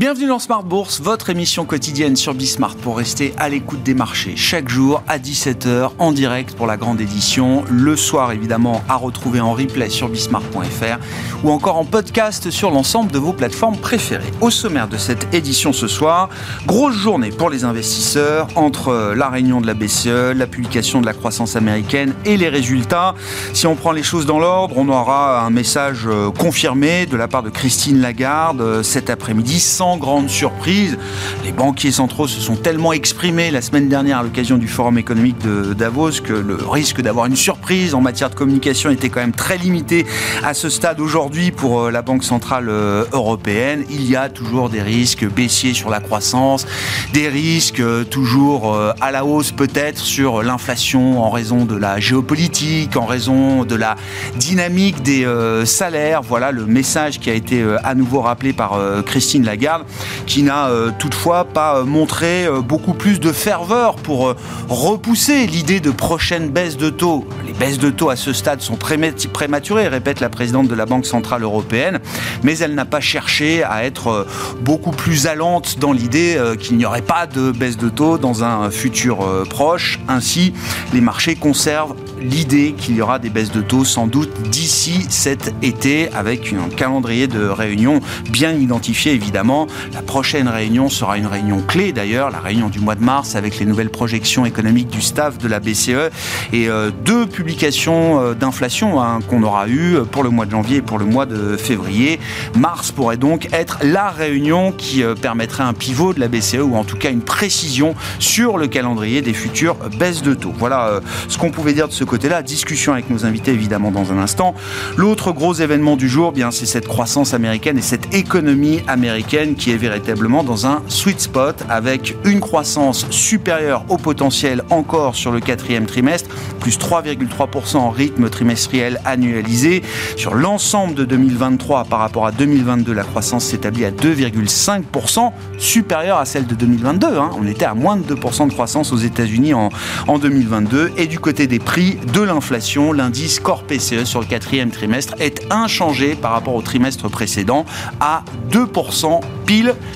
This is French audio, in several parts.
Bienvenue dans Smart Bourse, votre émission quotidienne sur Bismart pour rester à l'écoute des marchés chaque jour à 17h en direct pour la grande édition, le soir évidemment à retrouver en replay sur bismart.fr ou encore en podcast sur l'ensemble de vos plateformes préférées. Au sommaire de cette édition ce soir, grosse journée pour les investisseurs entre la réunion de la BCE, la publication de la croissance américaine et les résultats. Si on prend les choses dans l'ordre, on aura un message euh, confirmé de la part de Christine Lagarde euh, cet après-midi sans grande surprise. Les banquiers centraux se sont tellement exprimés la semaine dernière à l'occasion du forum économique de Davos que le risque d'avoir une surprise en matière de communication était quand même très limité à ce stade aujourd'hui pour euh, la Banque centrale euh, européenne. Il y a toujours des risques baissiers sur la croissance, des risques euh, toujours à la hausse peut-être sur l'inflation en raison de la géopolitique, en raison de la dynamique des salaires. Voilà le message qui a été à nouveau rappelé par Christine Lagarde qui n'a euh, toutefois pas euh, montré euh, beaucoup plus de ferveur pour repousser l'idée de prochaine baisse de taux. Les baisses de taux à ce stade sont prématurées, répète la présidente de la Banque Centrale Européenne, mais elle n'a pas cherché à être beaucoup plus allante dans l'idée qu'il n'y aurait pas de baisse de taux dans un futur proche. Ainsi, les marchés conservent l'idée qu'il y aura des baisses de taux sans doute d'ici cet été avec un calendrier de réunions bien identifié évidemment. La prochaine réunion sera une réunion clé d'ailleurs, la réunion du mois de mars avec les nouvelles projections économiques du staff de la BCE et euh, deux publications euh, d'inflation hein, qu'on aura eues pour le mois de janvier et pour le mois de février. Mars pourrait donc être la réunion qui euh, permettrait un pivot de la BCE ou en tout cas une précision sur le calendrier des futures baisses de taux. Voilà ce qu'on pouvait dire de ce côté-là. Discussion avec nos invités évidemment dans un instant. L'autre gros événement du jour, bien c'est cette croissance américaine et cette économie américaine qui est véritablement dans un sweet spot avec une croissance supérieure au potentiel encore sur le quatrième trimestre, plus 3,3% en rythme trimestriel annualisé. Sur l'ensemble de 2023 par rapport à 2022, la croissance s'établit à 2,5%, supérieure à celle de 2022. Hein. On était à moins de 2% de croissance aux États-Unis en, en 2022. Et du côté des prix, de l'inflation, l'indice Core PCE sur le quatrième trimestre est inchangé par rapport au trimestre précédent à 2%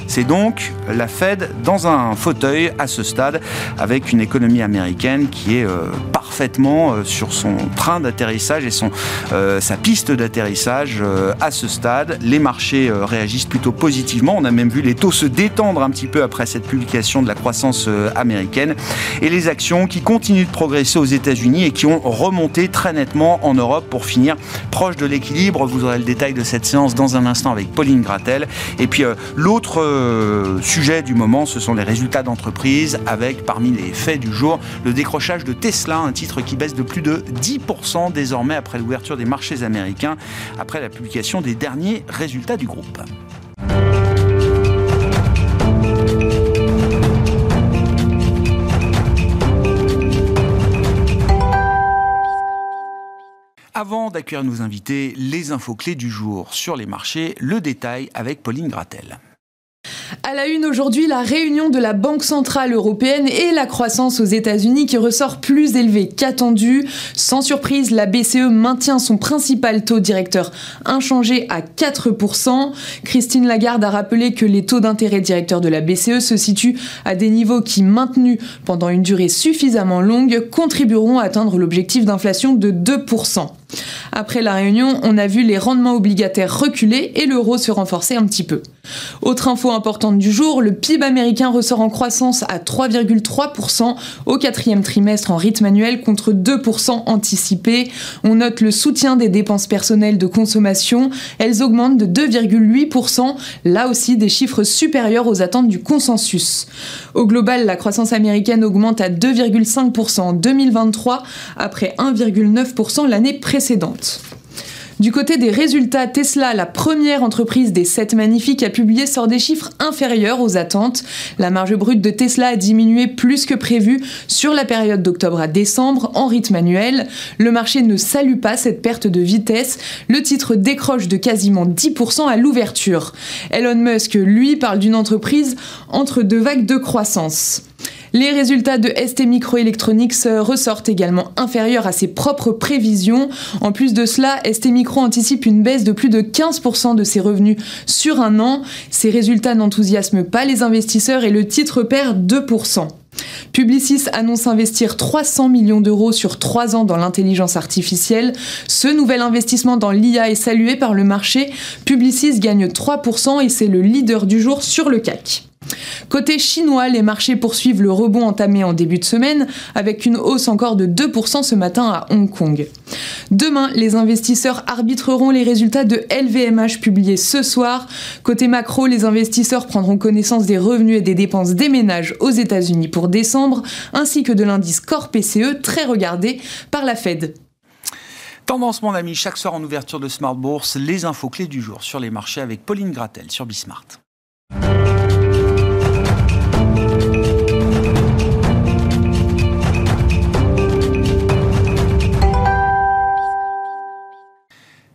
C'est donc la Fed dans un fauteuil à ce stade avec une économie américaine qui est euh, parfaitement euh, sur son train d'atterrissage et son, euh, sa piste d'atterrissage à ce stade. Les marchés réagissent plutôt positivement. On a même vu les taux se détendre un petit peu après cette publication de la croissance américaine et les actions qui continuent de progresser aux États-Unis et qui ont remonté très nettement en Europe pour finir proche de l'équilibre. Vous aurez le détail de cette séance dans un instant avec Pauline Gratel. Et puis euh, l'autre euh, sujet du moment, ce sont les résultats d'entreprise avec parmi les faits du jour le décrochage de Tesla, un titre qui baisse de plus de 10% désormais après l'ouverture des marchés américains, après la publication des derniers résultats du groupe. Avant d'accueillir nos invités, les infos clés du jour sur les marchés, le détail avec Pauline Gratel. À la une aujourd'hui, la réunion de la Banque Centrale Européenne et la croissance aux États-Unis qui ressort plus élevée qu'attendu. Sans surprise, la BCE maintient son principal taux directeur inchangé à 4%. Christine Lagarde a rappelé que les taux d'intérêt directeurs de la BCE se situent à des niveaux qui, maintenus pendant une durée suffisamment longue, contribueront à atteindre l'objectif d'inflation de 2%. Après la réunion, on a vu les rendements obligataires reculer et l'euro se renforcer un petit peu. Autre info importante du jour, le PIB américain ressort en croissance à 3,3% au quatrième trimestre en rythme annuel contre 2% anticipé. On note le soutien des dépenses personnelles de consommation. Elles augmentent de 2,8%, là aussi des chiffres supérieurs aux attentes du consensus. Au global, la croissance américaine augmente à 2,5% en 2023 après 1,9% l'année précédente. Du côté des résultats, Tesla, la première entreprise des 7 magnifiques, a publié sort des chiffres inférieurs aux attentes. La marge brute de Tesla a diminué plus que prévu sur la période d'octobre à décembre en rythme annuel. Le marché ne salue pas cette perte de vitesse. Le titre décroche de quasiment 10% à l'ouverture. Elon Musk, lui, parle d'une entreprise entre deux vagues de croissance. Les résultats de ST Microelectronics ressortent également inférieurs à ses propres prévisions. En plus de cela, ST Micro anticipe une baisse de plus de 15% de ses revenus sur un an. Ces résultats n'enthousiasment pas les investisseurs et le titre perd 2%. Publicis annonce investir 300 millions d'euros sur 3 ans dans l'intelligence artificielle. Ce nouvel investissement dans l'IA est salué par le marché. Publicis gagne 3% et c'est le leader du jour sur le CAC. Côté chinois, les marchés poursuivent le rebond entamé en début de semaine, avec une hausse encore de 2% ce matin à Hong Kong. Demain, les investisseurs arbitreront les résultats de LVMH publiés ce soir. Côté macro, les investisseurs prendront connaissance des revenus et des dépenses des ménages aux États-Unis pour décembre, ainsi que de l'indice Core PCE très regardé par la Fed. Tendance, mon ami, chaque soir en ouverture de Smart Bourse, les infos clés du jour sur les marchés avec Pauline Gratel sur Bismart.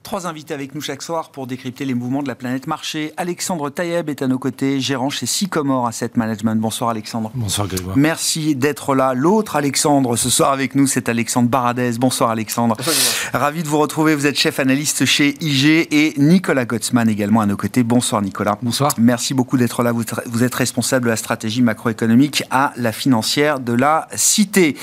Trois invités avec nous chaque soir pour décrypter les mouvements de la planète marché. Alexandre Taïeb est à nos côtés, gérant chez Sycomore Asset Management. Bonsoir Alexandre. Bonsoir Grégoire. Merci d'être là. L'autre Alexandre ce soir avec nous, c'est Alexandre Baradez. Bonsoir Alexandre. Bonsoir, Ravi de vous retrouver. Vous êtes chef analyste chez IG et Nicolas Gottsman également à nos côtés. Bonsoir Nicolas. Bonsoir. Merci beaucoup d'être là. Vous êtes responsable de la stratégie macroéconomique à la financière de la Cité.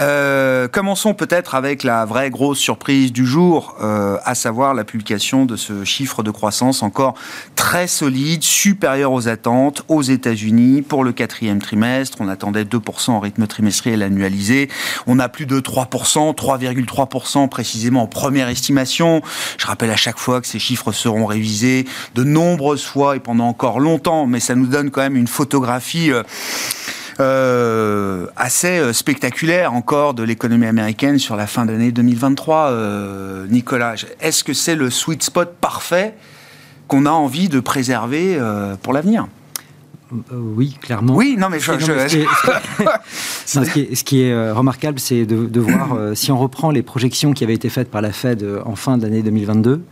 Euh, commençons peut-être avec la vraie grosse surprise du jour, euh, à savoir la publication de ce chiffre de croissance encore très solide, supérieur aux attentes aux États-Unis pour le quatrième trimestre. On attendait 2% en rythme trimestriel annualisé. On a plus de 3%, 3,3% précisément en première estimation. Je rappelle à chaque fois que ces chiffres seront révisés de nombreuses fois et pendant encore longtemps, mais ça nous donne quand même une photographie. Euh, euh, assez euh, spectaculaire encore de l'économie américaine sur la fin d'année 2023. Euh, Nicolas, est-ce que c'est le sweet spot parfait qu'on a envie de préserver pour l'avenir? Oui, clairement. Oui, non, mais je. Ce, qui est, remarquable, c'est de, voir si on reprend les projections qui avaient été faites par la Fed en fin d'année 2022.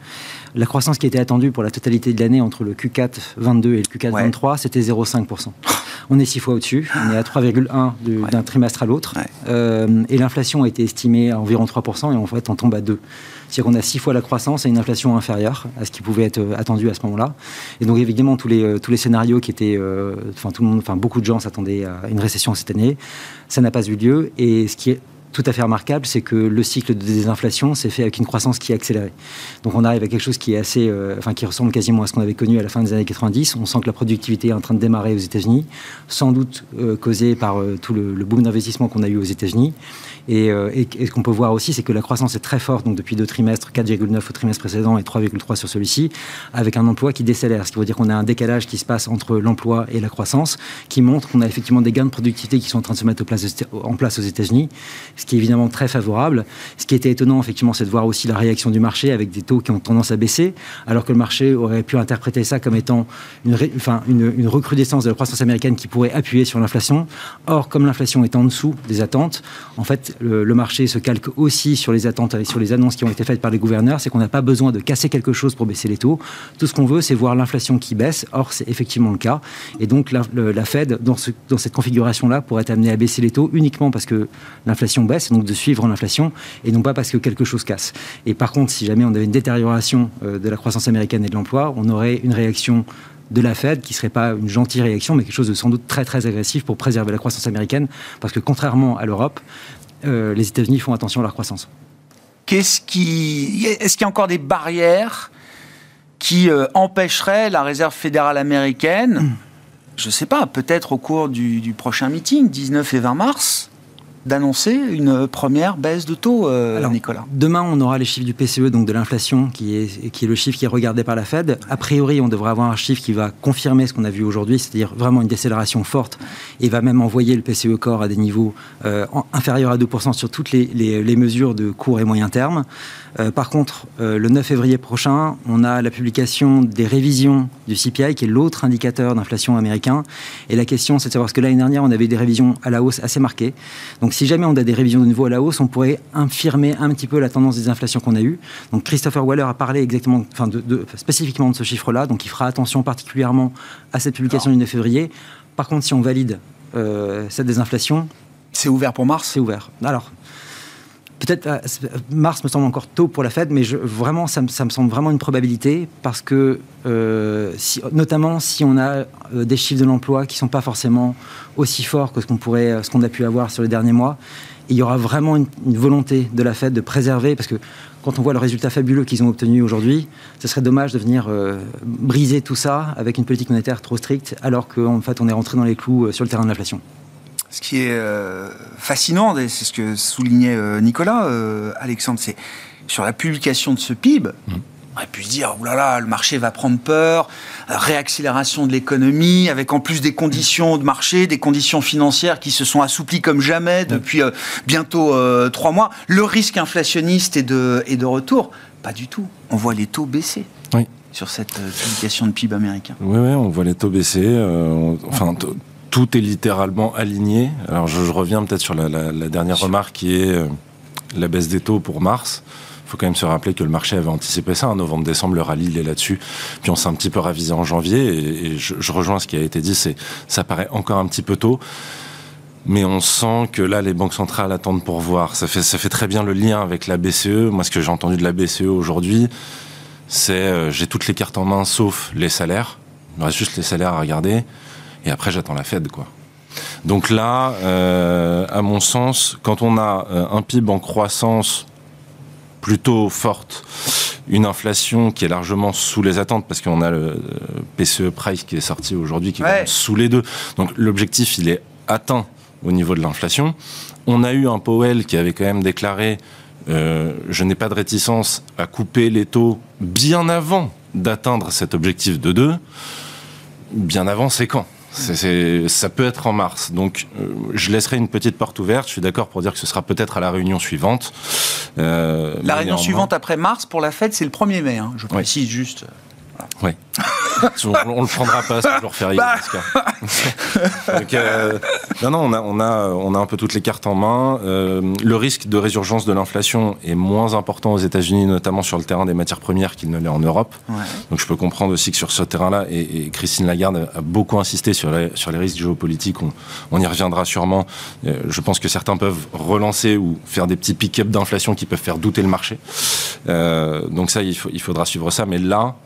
La croissance qui était attendue pour la totalité de l'année entre le Q4 22 et le Q4 23, c'était 0,5%. On est six fois au-dessus, on est à 3,1 d'un trimestre à l'autre. Euh, et l'inflation a été estimée à environ 3%, et en fait, on tombe à 2. C'est-à-dire qu'on a six fois la croissance et une inflation inférieure à ce qui pouvait être euh, attendu à ce moment-là. Et donc, évidemment, tous les, euh, tous les scénarios qui étaient. Enfin, tout le monde, enfin, beaucoup de gens s'attendaient à une récession cette année. Ça n'a pas eu lieu. Et ce qui est tout à fait remarquable, c'est que le cycle de désinflation s'est fait avec une croissance qui est accélérée. Donc on arrive à quelque chose qui est assez, euh, enfin qui ressemble quasiment à ce qu'on avait connu à la fin des années 90. On sent que la productivité est en train de démarrer aux États-Unis, sans doute euh, causé par euh, tout le, boom d'investissement qu'on a eu aux États-Unis. Euh, et, ce qu'on peut voir aussi, c'est que la croissance est très forte, donc depuis deux trimestres, 4,9 au trimestre précédent et 3,3 sur celui-ci, avec un emploi qui décélère. Ce qui veut dire qu'on a un décalage qui se passe entre l'emploi et la croissance, qui montre qu'on a effectivement des gains de productivité qui sont en train de se mettre en place aux États-Unis, ce qui est évidemment très favorable. Ce qui était étonnant, effectivement, c'est de voir aussi la réaction du marché avec des taux qui ont tendance à baisser, alors que le marché aurait pu interpréter ça comme étant une, recrudescence de la croissance américaine qui pourrait appuyer sur l'inflation. Or, comme l'inflation est en dessous des attentes, en fait, le, marché se calque aussi sur les attentes et sur les annonces qui ont été faites par les gouverneurs, c'est qu'on n'a pas besoin de casser quelque chose pour baisser les taux. Tout ce qu'on veut, c'est voir l'inflation qui baisse. Or, c'est effectivement le cas. Et donc, la, Fed, dans, dans cette configuration-là, pourrait être amenée à baisser les taux uniquement parce que l'inflation baisse, donc de suivre l'inflation, et non pas parce que quelque chose casse. Et par contre, si jamais on avait une détérioration euh, de la croissance américaine et de l'emploi, on aurait une réaction de la Fed qui serait pas une gentille réaction, mais quelque chose de sans doute très très agressif pour préserver la croissance américaine, parce que contrairement à l'Europe, euh, les États-Unis font attention à leur croissance. Qu'est-ce qui, est-ce qu'il y a encore des barrières qui euh, empêcheraient la Réserve fédérale américaine, je ne sais pas, peut-être au cours du, du prochain meeting, 19 et 20 mars, d'annoncer une première baisse de taux, euh, Nicolas Demain, on aura les chiffres du PCE, donc de l'inflation, qui est, qui est le chiffre qui est regardé par la Fed. A priori, on devrait avoir un chiffre qui va confirmer ce qu'on a vu aujourd'hui, c'est-à-dire vraiment une décélération forte, et va même envoyer le PCE corps à des niveaux euh, inférieurs à 2% sur toutes les, les, mesures de court et moyen terme. Euh, par contre, le 9 février prochain, on a la publication des révisions du CPI, qui est l'autre indicateur d'inflation américain. Et la question, c'est de savoir, parce que l'année dernière, on avait des révisions à la hausse assez marquées. Donc, donc si jamais on a des révisions de nouveau à la hausse, on pourrait infirmer un petit peu la tendance des inflations qu'on a eues. Donc Christopher Waller a parlé exactement, enfin de, spécifiquement de ce chiffre-là, donc il fera attention particulièrement à cette publication du 9 février. Par contre, si on valide cette désinflation. C'est ouvert pour mars? C'est ouvert. Alors, peut-être euh, mars me semble encore tôt pour la Fed, mais vraiment, ça me, semble vraiment une probabilité parce que, euh, notamment si on a euh, des chiffres de l'emploi qui sont pas forcément aussi forts que ce qu'on pourrait, ce qu'on a pu avoir sur les derniers mois, il y aura vraiment une, volonté de la Fed de préserver, parce que quand on voit le résultat fabuleux qu'ils ont obtenu aujourd'hui, ce serait dommage de venir briser tout ça avec une politique monétaire trop stricte, alors qu'en fait on est rentré dans les clous sur le terrain de l'inflation. Ce qui est euh, fascinant, c'est ce que soulignait euh, Nicolas, euh, Alexandre, c'est sur la publication de ce PIB, mmh. on aurait pu se dire, oulala, là là, le marché va prendre peur, réaccélération de l'économie, avec en plus des conditions de marché, des conditions financières qui se sont assouplies comme jamais depuis bientôt trois mois. Le risque inflationniste est de, est de retour. Pas du tout. On voit les taux baisser. Sur cette publication de PIB américain. Oui, oui, on voit les taux baisser. enfin, tout est littéralement aligné. Alors je, reviens peut-être sur la, dernière remarque qui est euh, la baisse des taux pour mars. Il faut quand même se rappeler que le marché avait anticipé ça. En novembre-décembre, le rallye, il est là-dessus. Puis on s'est un petit peu ravisé en janvier. Et, je, rejoins ce qui a été dit, c'est ça paraît encore un petit peu tôt. Mais on sent que là, les banques centrales attendent pour voir. Ça fait, ça fait très bien le lien avec la BCE. Moi, ce que j'ai entendu de la BCE aujourd'hui, c'est euh, j'ai toutes les cartes en main sauf les salaires. Il me reste juste les salaires à regarder et après j'attends la Fed, quoi. Donc là, euh, à mon sens, quand on a euh, un PIB en croissance plutôt forte, une inflation qui est largement sous les attentes, parce qu'on a le euh, PCE Price qui est sorti aujourd'hui, qui est sous les deux. Donc l'objectif, il est atteint au niveau de l'inflation. On a eu un Powell qui avait quand même déclaré je n'ai pas de réticence à couper les taux bien avant d'atteindre cet objectif de 2. Bien avant, c'est quand? Ça peut être en mars. Donc, euh, je laisserai une petite porte ouverte. Je suis d'accord pour dire que ce sera peut-être à la réunion suivante. Euh, la réunion suivante après mars pour la fête, c'est le 1er mai. Hein. Je précise juste. Oui. on, le prendra pas, c'est toujours férié bah. euh, non, non, on a, on, a, on a un peu toutes les cartes en main. Euh, le risque de résurgence de l'inflation est moins important aux États-Unis, notamment sur le terrain des matières premières qu'il ne l'est en Europe. Donc je peux comprendre aussi que sur ce terrain-là, et, Christine Lagarde a beaucoup insisté sur les, sur les risques géopolitiques, on, on y reviendra sûrement. Euh, je pense que certains peuvent relancer ou faire des petits pick-up d'inflation qui peuvent faire douter le marché. donc ça, il, faut, il faudra suivre ça. Mais là,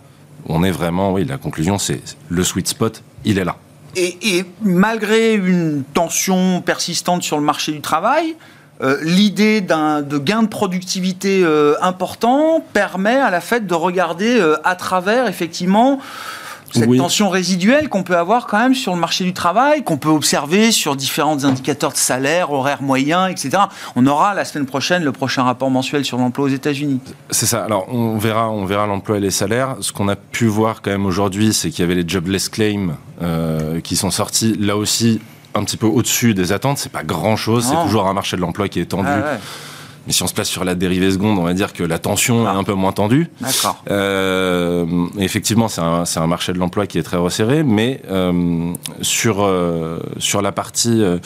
on est vraiment, oui, la conclusion, c'est le sweet spot, il est là. Et, malgré une tension persistante sur le marché du travail, euh, l'idée d'un de gain de productivité euh, important permet à la Fed de regarder euh, à travers effectivement cette tension résiduelle qu'on peut avoir quand même sur le marché du travail, qu'on peut observer sur différents indicateurs de salaire, horaire moyen, etc. On aura la semaine prochaine le prochain rapport mensuel sur l'emploi aux États-Unis. C'est ça. Alors on verra, on verra l'emploi et les salaires. Ce qu'on a pu voir quand même aujourd'hui, c'est qu'il y avait les jobless claims euh, qui sont sortis là aussi un petit peu au-dessus des attentes. C'est pas grand-chose. C'est toujours un marché de l'emploi qui est tendu. Ah mais si on se place sur la dérivée seconde, on va dire que la tension est un peu moins tendue. D'accord. Euh, effectivement, c'est un, un, marché de l'emploi qui est très resserré, mais euh, sur euh, sur la partie euh,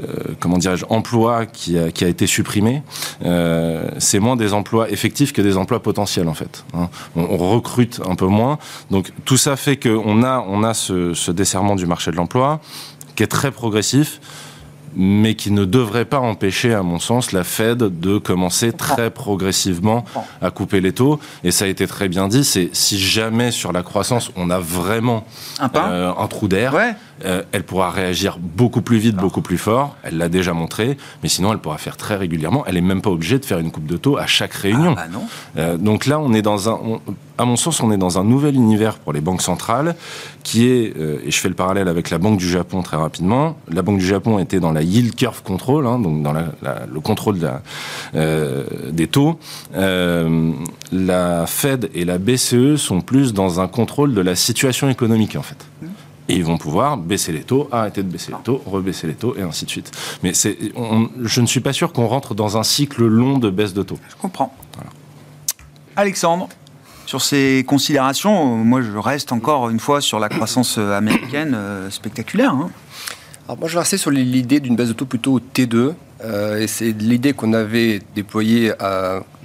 euh, comment dirais-je emploi qui a, qui a été supprimé, euh, c'est moins des emplois effectifs que des emplois potentiels en fait. Hein. On, on, recrute un peu moins, donc tout ça fait qu'on a on a ce, ce desserrement du marché de l'emploi qui est très progressif mais qui ne devrait pas empêcher, à mon sens, la Fed de commencer très progressivement à couper les taux. Et ça a été très bien dit, c'est si jamais sur la croissance, on a vraiment un, euh, un trou d'air, euh, elle pourra réagir beaucoup plus vite, beaucoup plus fort. Elle l'a déjà montré, mais sinon elle pourra faire très régulièrement. Elle n'est même pas obligée de faire une coupe de taux à chaque réunion. Ah, bah non. Euh, donc là, on est dans un, à mon sens, on est dans un nouvel univers pour les banques centrales, qui est, euh, et je fais le parallèle avec la Banque du Japon très rapidement. La Banque du Japon était dans la yield curve control, hein, donc dans la, le contrôle de la, des taux. la Fed et la BCE sont plus dans un contrôle de la situation économique en fait. Mmh et ils vont pouvoir baisser les taux, arrêter de baisser les taux, rebaisser les taux, et ainsi de suite. Mais c'est, je ne suis pas sûr qu'on rentre dans un cycle long de baisse de taux. Je comprends. Alexandre, sur ces considérations, moi je reste encore une fois sur la croissance américaine euh, spectaculaire. Hein. Alors moi je vais rester sur l'idée d'une baisse de taux plutôt T2. Euh, et c'est l'idée qu'on avait déployée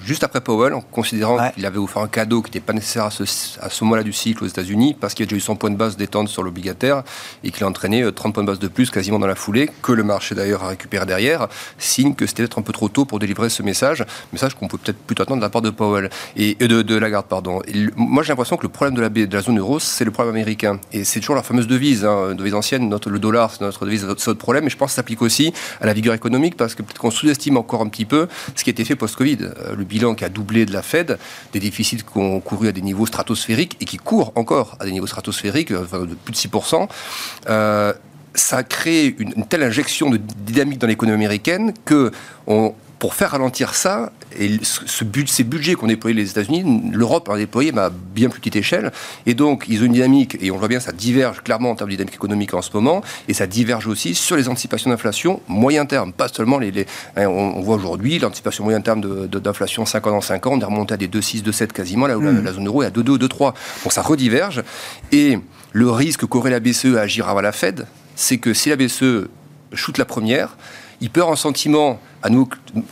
juste après Powell, en considérant qu'il avait offert un cadeau qui n'était pas nécessaire à ce, à ce moment-là du cycle aux États-Unis, parce qu'il y a déjà eu 100 points de base détente sur l'obligataire et qu'il a entraîné 30 points de base de plus quasiment dans la foulée, que le marché d'ailleurs a récupéré derrière, signe que c'était peut-être un peu trop tôt pour délivrer ce message, message qu'on peut peut-être plutôt attendre de la part de Powell et de, de Lagarde, pardon. moi j'ai l'impression que le problème de la, de la zone euro, c'est le problème américain. Et c'est toujours la fameuse devise, hein, devise ancienne, notre, le dollar, c'est notre devise, c'est notre problème, et je pense que ça s'applique aussi à la vigueur économique, parce que peut-être qu'on sous-estime encore un petit peu ce qui a été fait post-Covid. Euh, le bilan qui a doublé de la Fed, des déficits qui ont couru à des niveaux stratosphériques et qui courent encore à des niveaux stratosphériques, euh, de plus de 6%. Euh, ça a créé une, une, telle injection de dynamique dans l'économie américaine que on, pour faire ralentir ça, et ce but, ces budgets qu'ont déployés les États-Unis, l'Europe a déployé à bien plus petite échelle. Et donc, ils ont une dynamique, et on voit bien, ça diverge clairement en termes de dynamique économique en ce moment, et ça diverge aussi sur les anticipations d'inflation moyen terme, pas seulement les. Hein, on, voit aujourd'hui l'anticipation moyen terme d'inflation de, 5 ans dans 5 ans, on est remonté à des 2,6, 2,7 quasiment, là où la, mmh. la, zone euro est à 2,2, 2,3. Donc ça rediverge. Et le risque qu'aurait la BCE à agir avant la Fed, c'est que si la BCE shoot la première, il peut avoir un sentiment à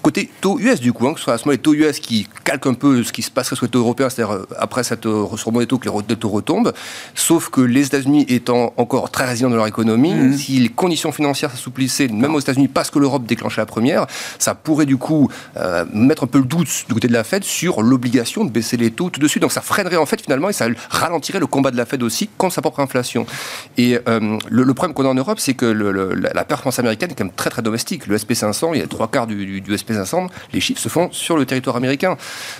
côté taux US du coup, hein, que ce soit à ce moment les taux US qui calquent un peu ce qui se passerait sur les taux européens, c'est-à-dire euh, après cette euh, remontée des taux que les taux retombent, sauf que les États-Unis étant encore très résilients dans leur économie, mmh. si les conditions financières s'assouplissaient, même aux États-Unis, parce que l'Europe déclenchait la première, ça pourrait du coup euh, mettre un peu le doute du côté de la Fed sur l'obligation de baisser les taux tout de suite. Donc ça freinerait en fait finalement et ça ralentirait le combat de la Fed aussi contre sa propre inflation. Et le, problème qu'on a en Europe, c'est que le, la, performance américaine est quand même très très domestique. Le SP500, il y a trois du, du, SP500, les chiffres se font sur le territoire américain.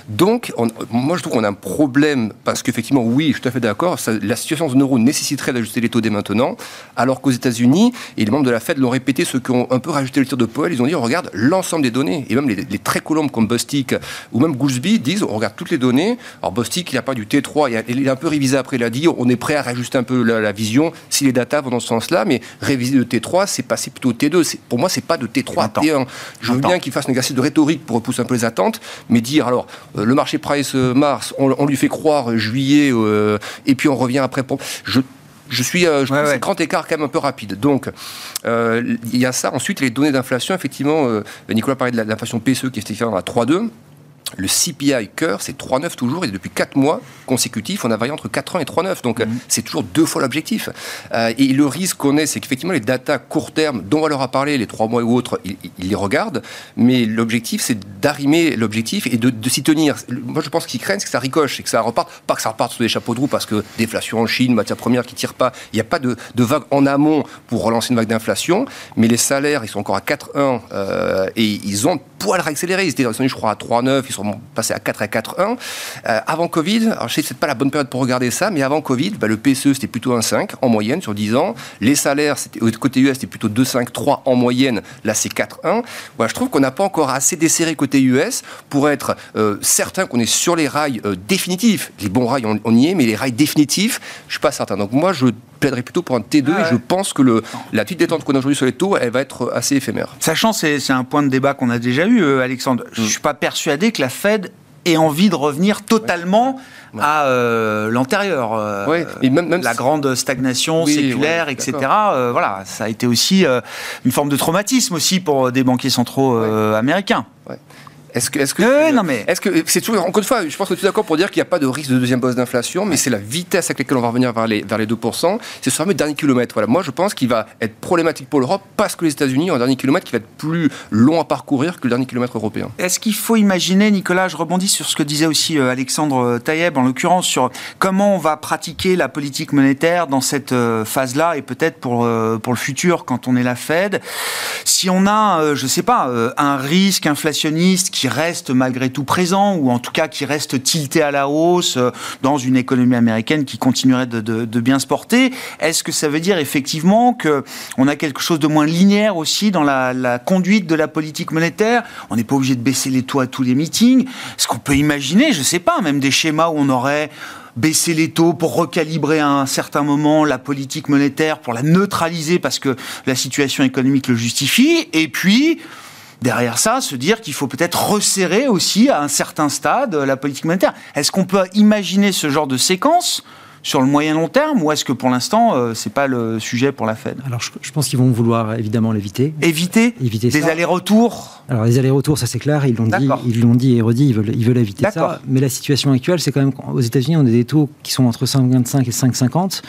Donc, moi, je trouve qu'on a un problème, parce qu'effectivement, oui, je suis tout à fait d'accord, la situation de euro nécessiterait d'ajuster les taux dès maintenant, alors qu'aux États-Unis, et les membres de la Fed l'ont répété, ceux qui ont un peu rajouté le tir de Powell, ils ont dit, on regarde l'ensemble des données, et même les, très colombes comme Bostic ou même Goolsby disent, on regarde toutes les données. Alors, Bostic, il n'a pas du T3, il, a, un peu révisé après, il a dit, on est prêt à rajuster un peu la, vision si les datas vont dans ce sens-là, mais réviser le T3, c'est passer plutôt au T2. Pour moi, c'est pas de T3 à T1. Je veux bien qu'il fasse une exercice de rhétorique pour repousser un peu les attentes, mais dire alors euh, le marché price euh, mars, on, lui fait croire euh, juillet, et puis on revient après. Pour... Je, je suis, je trouve ouais, grand écart quand même un peu rapide. Donc, il y a ça. Ensuite, les données d'inflation, effectivement, Nicolas parlait de l'inflation PSE qui est à 3,2. Le CPI cœur, c'est 3,9 toujours, et depuis 4 mois consécutifs, on a varié entre 4 ans et 3,9. Donc, mhm. c'est toujours deux fois l'objectif. Euh, et le risque qu'on est, c'est qu'effectivement, les datas court terme, dont on leur a parlé, les 3 mois ou autres, ils, les regardent. Mais l'objectif, c'est d'arrimer l'objectif et de, s'y tenir. Moi, je pense qu'ils craignent, c'est que ça ricoche et que ça reparte. Pas que ça reparte sur des chapeaux de roue parce que déflation en Chine, matière première qui ne tire pas. Il n'y a pas de, vague en amont pour relancer une vague d'inflation. Mais les salaires, ils sont encore à 4,1 euh, et ils ont poil réaccéléré. Ils étaient, je crois, à 3,9, ils sont passés à 4 à 4,1. Euh, avant Covid, alors je sais que c'est pas la bonne période pour regarder ça, mais avant Covid, bah, le PCE c'était plutôt un 5 en moyenne sur 10 ans. Les salaires, côté US, c'était plutôt 2,5, 3 en moyenne. Là, c'est 4,1. Voilà, je trouve qu'on n'a pas encore assez desserré côté US pour être euh, certain qu'on est sur les rails euh, définitifs. Les bons rails, on, y est, mais les rails définitifs, je suis pas certain. Donc moi, je plaiderais plutôt pour un T2 ah et je pense que le, la petite détente qu'on a aujourd'hui sur les taux, elle va être assez éphémère. Sachant, c'est, c'est un point de débat qu'on a déjà eu, Alexandre. Je ne mm. suis pas persuadé que la Fed ait envie de revenir totalement à euh, l'antérieur. Euh, même, la grande stagnation séculaire, etc. Euh, voilà, ça a été aussi une forme de traumatisme aussi pour des banquiers centraux américains. Est-ce que, est-ce que, non mais, est-ce que c'est toujours encore une fois, je pense que tu es d'accord pour dire qu'il n'y a pas de risque de deuxième bosse d'inflation, mais c'est la vitesse avec laquelle on va revenir vers les vers les 2%. C'est sur le dernier kilomètre. Voilà, moi je pense qu'il va être problématique pour l'Europe parce que les États-Unis ont un dernier kilomètre qui va être plus long à parcourir que le dernier kilomètre européen. Est-ce qu'il faut imaginer, Nicolas, je rebondis sur ce que disait aussi euh, Alexandre euh, Taïeb en l'occurrence sur comment on va pratiquer la politique monétaire dans cette euh, phase-là et peut-être pour pour le futur quand on est la Fed? Si on a, je sais pas, un risque inflationniste qui reste malgré tout présent, ou en tout cas qui reste tilté à la hausse euh, dans une économie américaine qui continuerait de, bien se porter. Est-ce que ça veut dire effectivement que on a quelque chose de moins linéaire aussi dans la, conduite de la politique monétaire? On n'est pas obligé de baisser les taux à tous les meetings. Est-ce qu'on peut imaginer, je sais pas, même des schémas où on aurait baisser les taux pour recalibrer à un certain moment la politique monétaire, pour la neutraliser parce que la situation économique le justifie, et puis derrière ça, se dire qu'il faut peut-être resserrer aussi à un certain stade la politique monétaire. Est-ce qu'on peut imaginer ce genre de séquence sur le moyen long terme ou est-ce que pour l'instant euh, c'est pas le sujet pour la Fed? Alors je, pense qu'ils vont vouloir évidemment l'éviter. Éviter, éviter des allers-retours? Alors les allers-retours, ça c'est clair, ils l'ont dit, ils l'ont dit et redit, ils veulent, ils veulent éviter ça. Mais la situation actuelle, c'est quand même aux États-Unis, on a des taux qui sont entre 5,25 et 5,50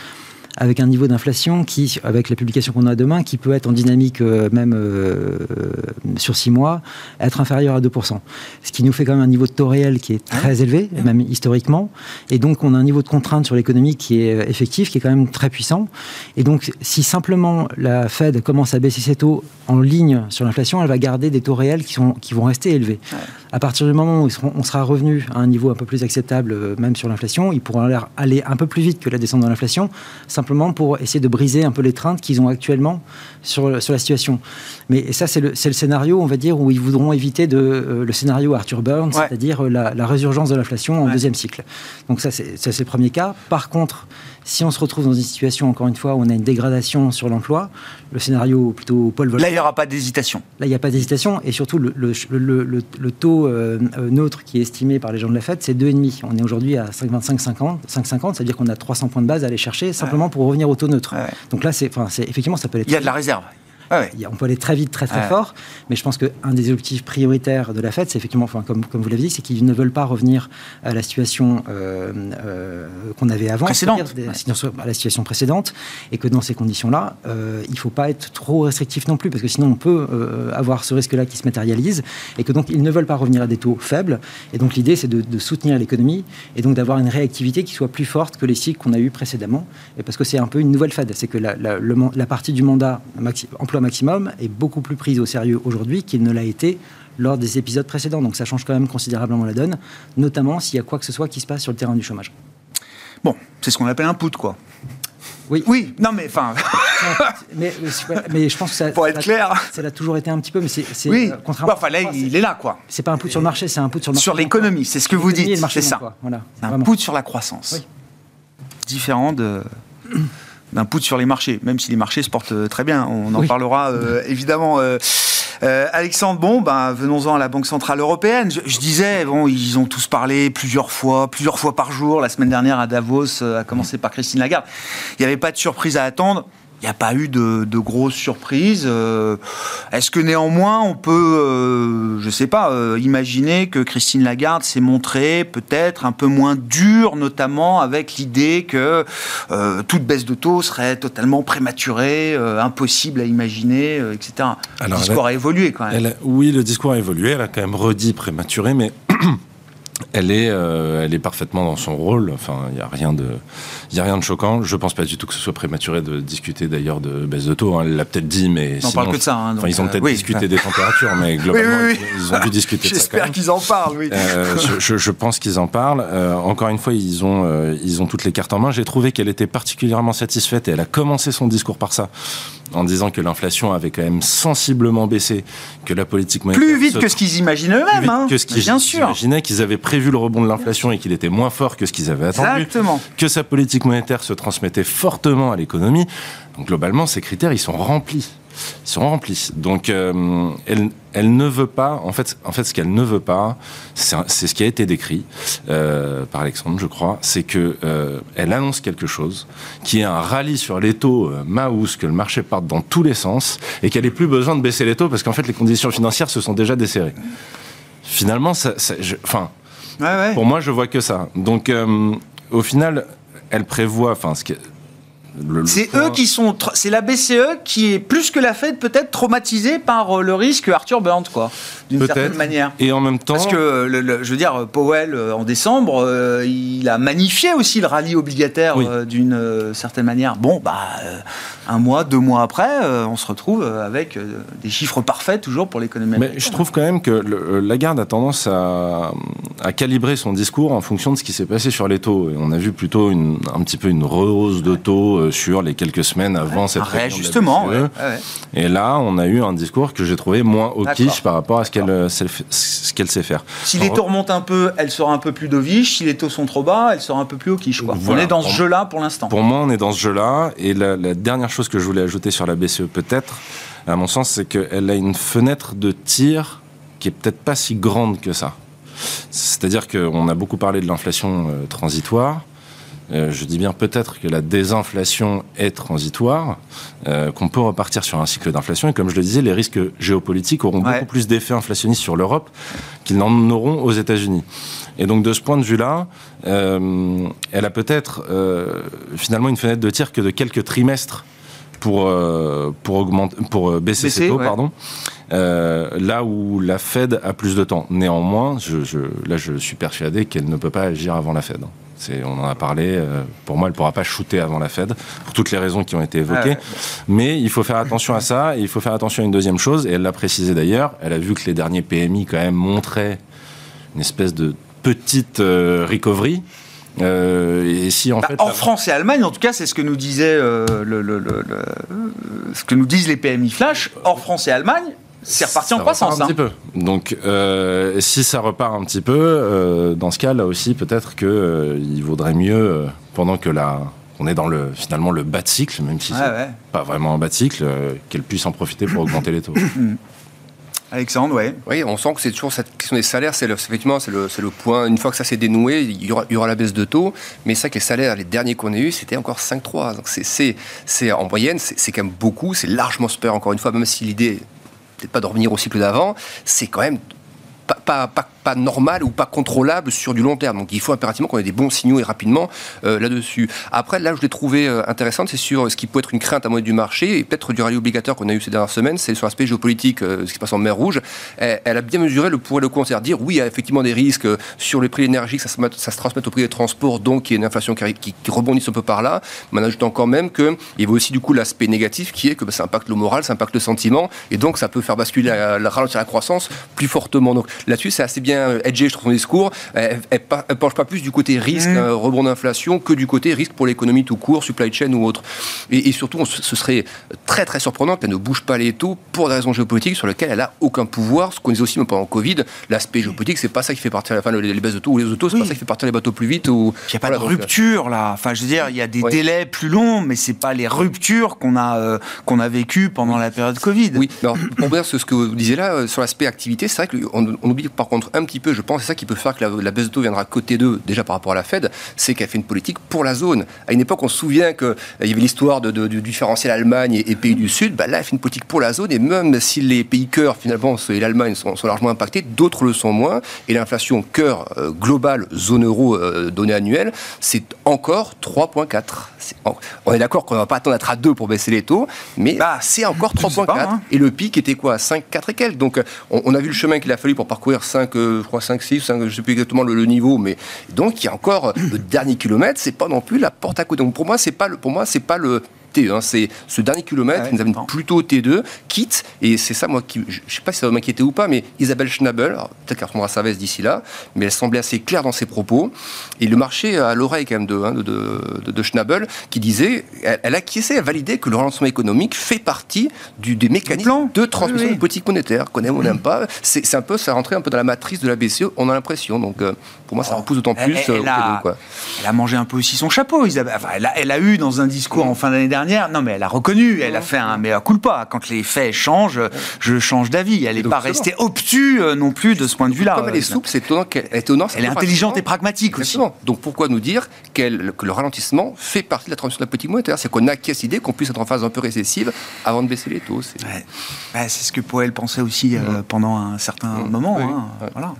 avec un niveau d'inflation qui, avec la publication qu'on a demain, qui peut être en dynamique euh, même euh, sur six mois, être inférieur à 2%. Ce qui nous fait quand même un niveau de taux réel qui est très élevé, même historiquement. Et donc, on a un niveau de contrainte sur l'économie qui est euh, effectif, qui est quand même très puissant. Et donc, si simplement la Fed commence à baisser ses taux en ligne sur l'inflation, elle va garder des taux réels qui, sont, qui vont rester élevés. À partir du moment où on sera revenu à un niveau un peu plus acceptable, même sur l'inflation, ils pourront aller un peu plus vite que la descente de l'inflation simplement pour essayer de briser un peu les traintes qu'ils ont actuellement sur, sur la situation. Mais ça, c'est le, le, scénario, on va dire, où ils voudront éviter de, euh, le scénario Arthur Burns, c'est-à-dire euh, la, la, résurgence de l'inflation en deuxième cycle. Donc ça, c'est le premier cas. Par contre, si on se retrouve dans une situation, encore une fois, où on a une dégradation sur l'emploi, le scénario plutôt Paul Volcker. Là, il n'y aura pas d'hésitation. Là, il n'y a pas d'hésitation. Et surtout, le, le, le, taux euh, neutre qui est estimé par les gens de la Fed, c'est 2,5. On est aujourd'hui à 5,25, 50, 5,50. Ça veut dire qu'on a 300 points de base à aller chercher simplement pour revenir au taux neutre. Donc là, c'est, effectivement, ça peut être. Il y a de la réserve. On peut aller très vite, très très fort, mais je pense qu'un des objectifs prioritaires de la Fed, c'est effectivement, enfin, comme, comme vous l'avez dit, c'est qu'ils ne veulent pas revenir à la situation euh, euh, qu'on avait avant, précédente. à la situation précédente, et que dans ces conditions-là, euh, il ne faut pas être trop restrictif non plus, parce que sinon on peut avoir ce risque-là qui se matérialise, et que donc ils ne veulent pas revenir à des taux faibles, et donc l'idée c'est de, soutenir l'économie, et donc d'avoir une réactivité qui soit plus forte que les cycles qu'on a eu précédemment, et parce que c'est un peu une nouvelle Fed, c'est que la, la, partie du mandat emploi maximum est beaucoup plus prise au sérieux aujourd'hui qu'il ne l'a été lors des épisodes précédents. Donc ça change quand même considérablement la donne, notamment s'il y a quoi que ce soit qui se passe sur le terrain du chômage. Bon, c'est ce qu'on appelle un put, quoi. Oui. Oui, non mais enfin. mais, mais, je pense que ça. Pour être clair. Ça l'a toujours été un petit peu, mais c'est. Oui. Euh, contrairement. enfin là, il est là, quoi. C'est pas un put sur le marché, c'est un put sur le Sur l'économie, c'est ce que vous dites. C'est ça. Voilà. Un put sur la croissance. Oui. Différent de d'un put sur les marchés, même si les marchés se portent euh, très bien. On en parlera euh, évidemment. Euh, Alexandre, bon, ben, venons-en à la Banque Centrale Européenne. Je, disais, bon, ils ont tous parlé plusieurs fois, plusieurs fois par jour. La semaine dernière à Davos, à commencer par Christine Lagarde. Il n'y avait pas de surprise à attendre. Il n'y a pas eu de, de grosses surprises. Euh, est-ce que néanmoins on peut, euh, je ne sais pas, euh, imaginer que Christine Lagarde s'est montrée peut-être un peu moins dure, notamment avec l'idée que toute baisse de taux serait totalement prématurée, impossible à imaginer, etc. le discours a, évolué quand même. oui, le discours a évolué. Elle a quand même redit prématuré, mais elle est, elle est parfaitement dans son rôle. Enfin, il n'y a rien de, il a rien de choquant. Je ne pense pas du tout que ce soit prématuré de discuter d'ailleurs de baisse de taux. Hein. Elle l'a peut-être dit, mais. On parle que de ça. Hein, ils ont euh, peut-être discuté des températures, mais globalement, ils ont dû discuter. J'espère qu'ils en parlent, oui. Euh, je, pense qu'ils en parlent. Euh, encore une fois, ils ont, ils ont toutes les cartes en main. J'ai trouvé qu'elle était particulièrement satisfaite et elle a commencé son discours par ça en disant que l'inflation avait quand même sensiblement baissé, que la politique monétaire... Plus vite que ce qu'ils imaginaient eux-mêmes, hein, que ce qu'ils imaginaient, qu'ils avaient prévu le rebond de l'inflation et qu'il était moins fort que ce qu'ils avaient attendu. Exactement. Que sa politique monétaire se transmettait fortement à l'économie. Donc globalement, ces critères, ils sont remplis. Ils sont remplis. Donc, euh, elle, elle, ne veut pas, en fait, en fait ce qu'elle ne veut pas, c'est ce qui a été décrit euh, par Alexandre, je crois, c'est que euh, elle annonce quelque chose, qui est un rallye sur les taux Maus, que le marché parte dans tous les sens, et qu'elle n'ait plus besoin de baisser les taux, parce qu'en fait, les conditions financières se sont déjà desserrées. Finalement, ça, enfin, pour moi, je vois que ça. Donc, au final, elle prévoit, enfin, ce c'est eux qui sont, c'est la BCE qui est plus que la Fed peut-être traumatisée par euh, le risque Arthur Burns, quoi, d'une certaine manière. Et en même temps, parce que je veux dire, Powell euh, en décembre, euh, il a magnifié aussi le rallye obligataire d'une certaine manière. Bon, bah, un mois, deux mois après, on se retrouve avec des chiffres parfaits toujours pour l'économie. Mais je trouve quand même que le, Lagarde a tendance à, à, calibrer son discours en fonction de ce qui s'est passé sur les taux. Et on a vu plutôt une, un petit peu une rehausse de taux sur les quelques semaines avant cette réunion. Justement. E. Et là, on a eu un discours que j'ai trouvé moins au quiche par rapport à ce qu'elle ce qu'elle sait faire. Si les taux remontent un peu, elle sera un peu plus dovish. Si les taux sont trop bas, elle sera un peu plus au quiche. On est dans ce jeu-là pour l'instant. Pour moi, on est dans ce jeu-là. Et la, dernière chose que je voulais ajouter sur la BCE, peut-être, à mon sens, c'est qu'elle a une fenêtre de tir qui est peut-être pas si grande que ça. C'est-à-dire qu'on a beaucoup parlé de l'inflation euh, transitoire euh, je dis bien peut-être que la désinflation est transitoire, euh, qu'on peut repartir sur un cycle d'inflation. Et comme je le disais, les risques géopolitiques auront beaucoup plus d'effets inflationnistes sur l'Europe qu'ils n'en auront aux États-Unis. Et donc de ce point de vue-là, euh, elle a peut-être finalement une fenêtre de tir que de quelques trimestres pour, pour, augmenter, pour baisser, ses taux. Pardon. là où la Fed a plus de temps. Néanmoins, je, je, là je suis persuadé qu'elle ne peut pas agir avant la Fed on en a parlé. Euh, pour moi, elle ne pourra pas shooter avant la Fed, pour toutes les raisons qui ont été évoquées. Mais il faut faire attention à ça. Et il faut faire attention à une deuxième chose. Et elle l'a précisé d'ailleurs. Elle a vu que les derniers PMI, quand même, montraient une espèce de petite euh, recovery. Euh, et si en, bah, fait, en France et Allemagne, en tout cas, c'est ce que nous disait ce que nous disent les PMI flash. Hors France et Allemagne, c'est reparti en croissance. Un petit hein. peu. Donc, euh, si ça repart un petit peu, euh, dans ce cas, là aussi, peut-être qu'il euh, vaudrait mieux, pendant que la, on est dans le finalement le bas de cycle, même si c'est pas vraiment un bas de cycle, qu'elle puisse en profiter pour augmenter les taux. Alexandre, oui. Oui, on sent que c'est toujours cette question des salaires, c'est effectivement c'est le, le, point. Une fois que ça s'est dénoué, il y, aura, il y, aura, la baisse de taux, mais ça que les salaires, les derniers qu'on a eu, c'était encore 5,3. Donc c'est en moyenne, c'est quand même beaucoup, c'est largement supérieur encore une fois, même si l'idée peut-être pas de revenir au cycle d'avant, c'est quand même pas, pas, pas, normal ou pas contrôlable sur du long terme. Donc il faut impérativement qu'on ait des bons signaux et rapidement euh, là-dessus. Après, là, je l'ai trouvé euh, intéressante, c'est sur ce qui peut être une crainte à monnaie du marché et peut-être du rallye obligateur qu'on a eu ces dernières semaines, c'est sur l'aspect géopolitique, euh, ce qui se passe en mer Rouge. Elle, a bien mesuré le pour et le contre, c'est-à-dire dire oui, il y a effectivement des risques sur les prix de ça se, ça transmette au prix des transports, donc il y a une inflation qui, qui, rebondisse un peu par là, mais en ajoutant quand même qu'il y avait aussi du coup l'aspect négatif qui est que bah, ça impacte le moral, ça impacte le sentiment, et donc ça peut faire basculer, la, ralentir la croissance plus fortement. Donc là-dessus, c'est assez bien edgé, je trouve, son discours. Elle, elle, penche pas plus du côté risque, mmh. rebond d'inflation, que du côté risque pour l'économie tout court, supply chain ou autre. Et, surtout, ce serait très très surprenant qu'elle ne bouge pas les taux pour des raisons géopolitiques sur lesquelles elle a aucun pouvoir. Ce qu'on disait aussi pendant le Covid, l'aspect géopolitique, c'est pas ça qui fait partir la fin les, baisses de taux ou les autos, c'est pas ça qui fait partir les bateaux plus vite. Ou... Il n'y a pas de rupture là. Enfin, je veux dire, il y a des délais plus longs, mais c'est pas les ruptures qu'on a euh, qu'on a vécues pendant la période Covid. Oui. Alors, pour dire ce que vous disiez là euh, sur l'aspect activité, c'est vrai qu'on on oublie par contre un petit peu, je pense, c'est ça qui peut faire que la, baisse de taux viendra côté 2, déjà par rapport à la Fed, c'est qu'elle fait une politique pour la zone. À une époque, on se souvient qu'il y avait l'histoire de, du différentiel Allemagne et, pays du Sud. Bah là, elle fait une politique pour la zone et même si les pays cœurs, finalement, et l'Allemagne sont, largement impactés, d'autres le sont moins. Et l'inflation cœur euh, globale, zone euro, euh, donnée annuelle, c'est encore 3,4. On est d'accord qu'on ne va pas attendre d'être à 2 pour baisser les taux, mais bah, c'est encore 3,4. Hein. Et le pic était quoi? 5, 4 et quelques. Donc, on, on a vu le chemin qu'il a fallu pour parcourir 5, je crois 5, 6, 5, je ne sais plus exactement le, niveau, mais donc il y a encore le dernier kilomètre, c'est pas non plus la porte à côté. Donc pour moi, c'est pas le, pour moi, c'est pas le Hein. C'est ce dernier kilomètre, nous avons plutôt T2, quitte, et c'est ça, moi, qui, je ne sais pas si ça va m'inquiéter ou pas, mais Isabelle Schnabel, peut-être qu'elle reprendra sa veste d'ici là, mais elle semblait assez claire dans ses propos. Et le marché à l'oreille, quand même, de, hein, de, Schnabel, qui disait, elle, elle acquiesçait, elle validait que le relancement économique fait partie du, des mécanismes de transmission de politique monétaire, qu'on aime ou n'aime pas. C'est un peu, ça rentrait un peu dans la matrice de la BCE, on a l'impression. Donc, euh, pour moi, ça repousse d'autant plus. Elle, euh, a, elle, a, mangé un peu aussi son chapeau, Isabelle. Enfin, elle, a, elle, a, eu dans un discours en fin d'année dernière non, mais elle a reconnu, elle a fait un mea culpa. Quand les faits changent, je change d'avis. Elle n'est pas restée obtuse euh, non plus de ce point de vue-là. Comme elle est souple, c'est étonnant qu'elle est étonnant. Elle est intelligente et pragmatique aussi. Donc pourquoi nous dire que le ralentissement fait partie de la transition de la politique monétaire C'est qu'on acquiesce l'idée qu'on puisse être en phase un peu récessive avant de baisser les taux. C'est ce que Poel pensait aussi euh, pendant un certain moment. Hein. Voilà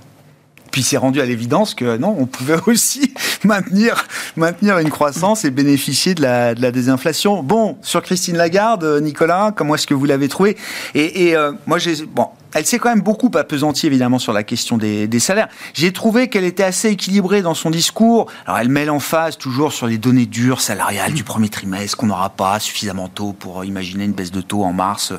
puis c'est rendu à l'évidence que non, on pouvait aussi maintenir, maintenir une croissance et bénéficier de la, désinflation. Bon, sur Christine Lagarde, euh, Nicolas, comment est-ce que vous l'avez trouvé? Et, euh, moi, bon, elle s'est quand même beaucoup appesantie évidemment sur la question des, des salaires. J'ai trouvé qu'elle était assez équilibrée dans son discours. Alors elle met l'emphase toujours sur les données dures salariales du premier trimestre qu'on n'aura pas suffisamment tôt pour imaginer une baisse de taux en mars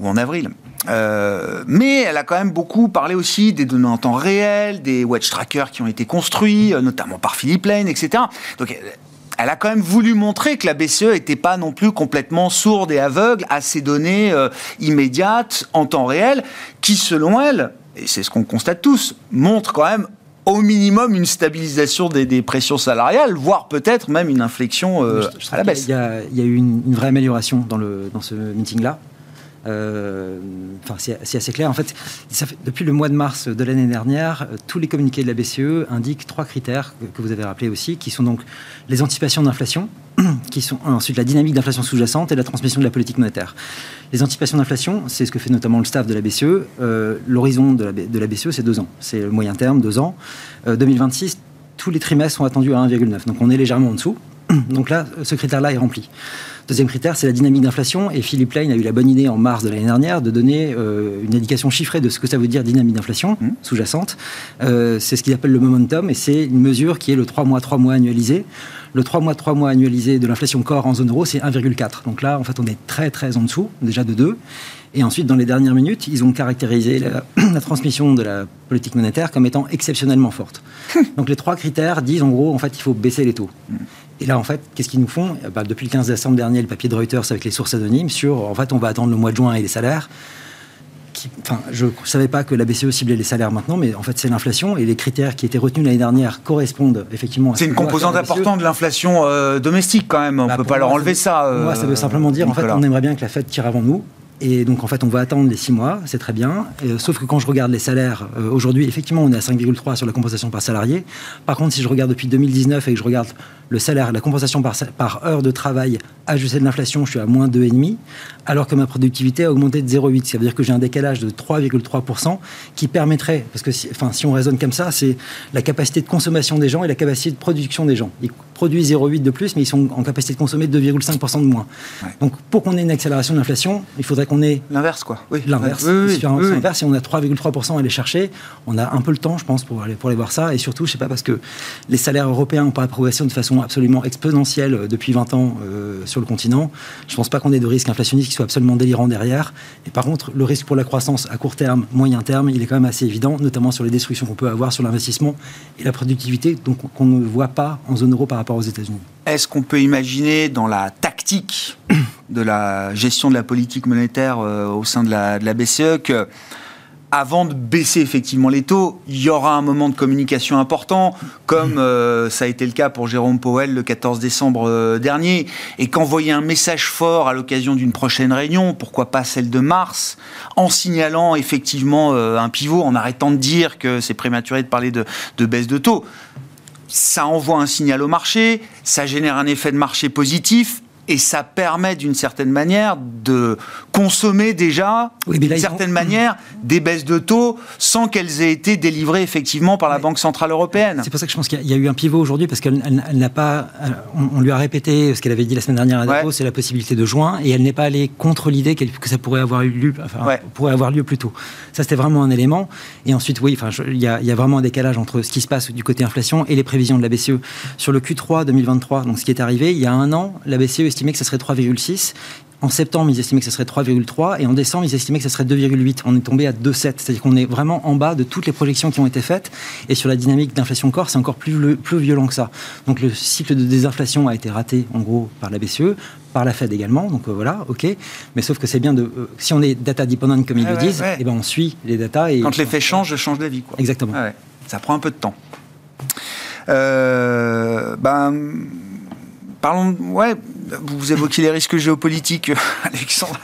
ou en avril. Euh, mais elle a quand même beaucoup parlé aussi des données en temps réel, des wedge trackers qui ont été construits, euh, notamment par Philippe Lane, etc. Donc elle a quand même voulu montrer que la BCE n'était pas non plus complètement sourde et aveugle à ces données euh, immédiates, en temps réel, qui selon elle, et c'est ce qu'on constate tous, montrent quand même au minimum une stabilisation des, pressions salariales, voire peut-être même une inflexion à la baisse. Il y, a, eu une, vraie amélioration dans, le, dans ce meeting-là. Euh, c'est assez clair. En fait, depuis le mois de mars de l'année dernière, euh, tous les communiqués de la BCE indiquent trois critères que, vous avez rappelés aussi, qui sont donc les anticipations d'inflation, qui sont ensuite la dynamique d'inflation sous-jacente et la transmission de la politique monétaire. Les anticipations d'inflation, c'est ce que fait notamment le staff de la BCE. Euh, l'horizon de la BCE, c'est deux ans. C'est le moyen terme, deux ans. 2026, tous les trimestres sont attendus à 1,9. Donc on est légèrement en dessous. Donc là, ce critère-là est rempli. Deuxième critère, c'est la dynamique d'inflation. Et Philippe Lane a eu la bonne idée en mars de l'année dernière de donner euh, une indication chiffrée de ce que ça veut dire dynamique d'inflation mmh. sous-jacente. Euh, c'est ce qu'il appelle le momentum et c'est une mesure qui est le 3 mois 3 mois annualisé. Le 3 mois 3 mois annualisé de l'inflation corps en zone euro, c'est 1,4. Donc là, en fait, on est très très en dessous, déjà de 2. Et ensuite, dans les dernières minutes, ils ont caractérisé la, la transmission de la politique monétaire comme étant exceptionnellement forte. Donc les trois critères disent en gros, en fait, il faut baisser les taux. Et là, en fait, qu'est-ce qu'ils nous font? Bah, Depuis le 15 décembre dernier, le papier de Reuters avec les sources anonymes sur, en fait, on va attendre le mois de juin et les salaires. enfin, je ne savais pas que la BCE ciblait les salaires maintenant, mais en fait, c'est l'inflation et les critères qui étaient retenus l'année dernière correspondent effectivement à C'est une composante importante de l'inflation euh, domestique quand même, on ne bah, peut pas leur enlever ça. moi, ça veut euh, simplement dire, en fait, on aimerait bien que la Fed tire avant nous. Et donc, en fait, on va attendre les six mois, c'est très bien. Euh, sauf que quand je regarde les salaires, euh, aujourd'hui, effectivement, on est à 5,3 sur la compensation par salarié. Par contre, si je regarde depuis 2019 et que je regarde le salaire, la compensation par, heure de travail ajustée de l'inflation, je suis à moins 2,5, alors que ma productivité a augmenté de 0,8. Ça veut dire que j'ai un décalage de 3,3% qui permettrait, parce que si, enfin, si on raisonne comme ça, c'est la capacité de consommation des gens et la capacité de production des gens. Produisent 0,8 de plus, mais ils sont en capacité de consommer 2,5% de moins. Donc, pour qu'on ait une accélération de l'inflation, il faudrait qu'on ait... L'inverse, quoi. Oui. L'inverse. Oui, Si on a 3,3% à aller chercher, on a un peu le temps, je pense, pour aller, pour aller voir ça. Et surtout, je sais pas, parce que les salaires européens n'ont pas progression de façon absolument absolument exponentielle euh, depuis 20 ans euh, sur le continent. Je ne pense pas qu'on ait de risque inflationniste qui soit absolument délirant derrière. Et par contre, le risque pour la croissance à court terme, moyen terme, il est quand même assez évident, notamment sur les destructions qu'on peut avoir sur l'investissement et la productivité, donc qu'on ne voit pas en zone euro par rapport aux États-Unis. Est-ce qu'on peut imaginer dans la tactique de la gestion de la politique monétaire euh, au sein de la, BCE que avant de baisser effectivement les taux, il y aura un moment de communication important, comme euh, ça a été le cas pour Jérôme Powell le 14 décembre euh, dernier, et qu'envoyer un message fort à l'occasion d'une prochaine réunion, pourquoi pas celle de mars, en signalant effectivement un pivot, en arrêtant de dire que c'est prématuré de parler de baisse de taux. Ça envoie un signal au marché, ça génère un effet de marché positif, et ça permet d'une certaine manière de consommer déjà, d'une certaine manière, des baisses de taux sans qu'elles aient été délivrées effectivement par la Banque Centrale Européenne. C'est pour ça que je pense qu'il y, a eu un pivot aujourd'hui parce qu'elle n'a pas. On, lui a répété ce qu'elle avait dit la semaine dernière à Davos, c'est la possibilité de juin, et elle n'est pas allée contre l'idée que ça pourrait avoir eu lieu, enfin, pourrait avoir lieu plus tôt. Ça, c'était vraiment un élément. Et ensuite, oui, enfin, il y, a, y, a vraiment un décalage entre ce qui se passe du côté inflation et les prévisions de la BCE. Sur le Q3 2023, donc ce qui est arrivé, il y a un an, la BCE estimait que ce serait 3,6. En septembre, ils estimaient que ce serait 3,3 et en décembre, ils estimaient que ce serait 2,8. On est tombé à 2,7. C'est-à-dire qu'on est vraiment en bas de toutes les projections qui ont été faites. Et sur la dynamique d'inflation corps, c'est encore plus, plus violent que ça. Donc le cycle de désinflation a été raté, en gros, par la BCE, par la Fed également. Donc euh, voilà, ok. Mais sauf que c'est bien de. Euh, si on est data dependent, comme ils le disent, Et eh ben on suit les datas. Et, Quand l'effet change, je change d'avis. Exactement. ça prend un peu de temps. Euh, ben parlons, ouais, vous évoquez les risques géopolitiques, Alexandre.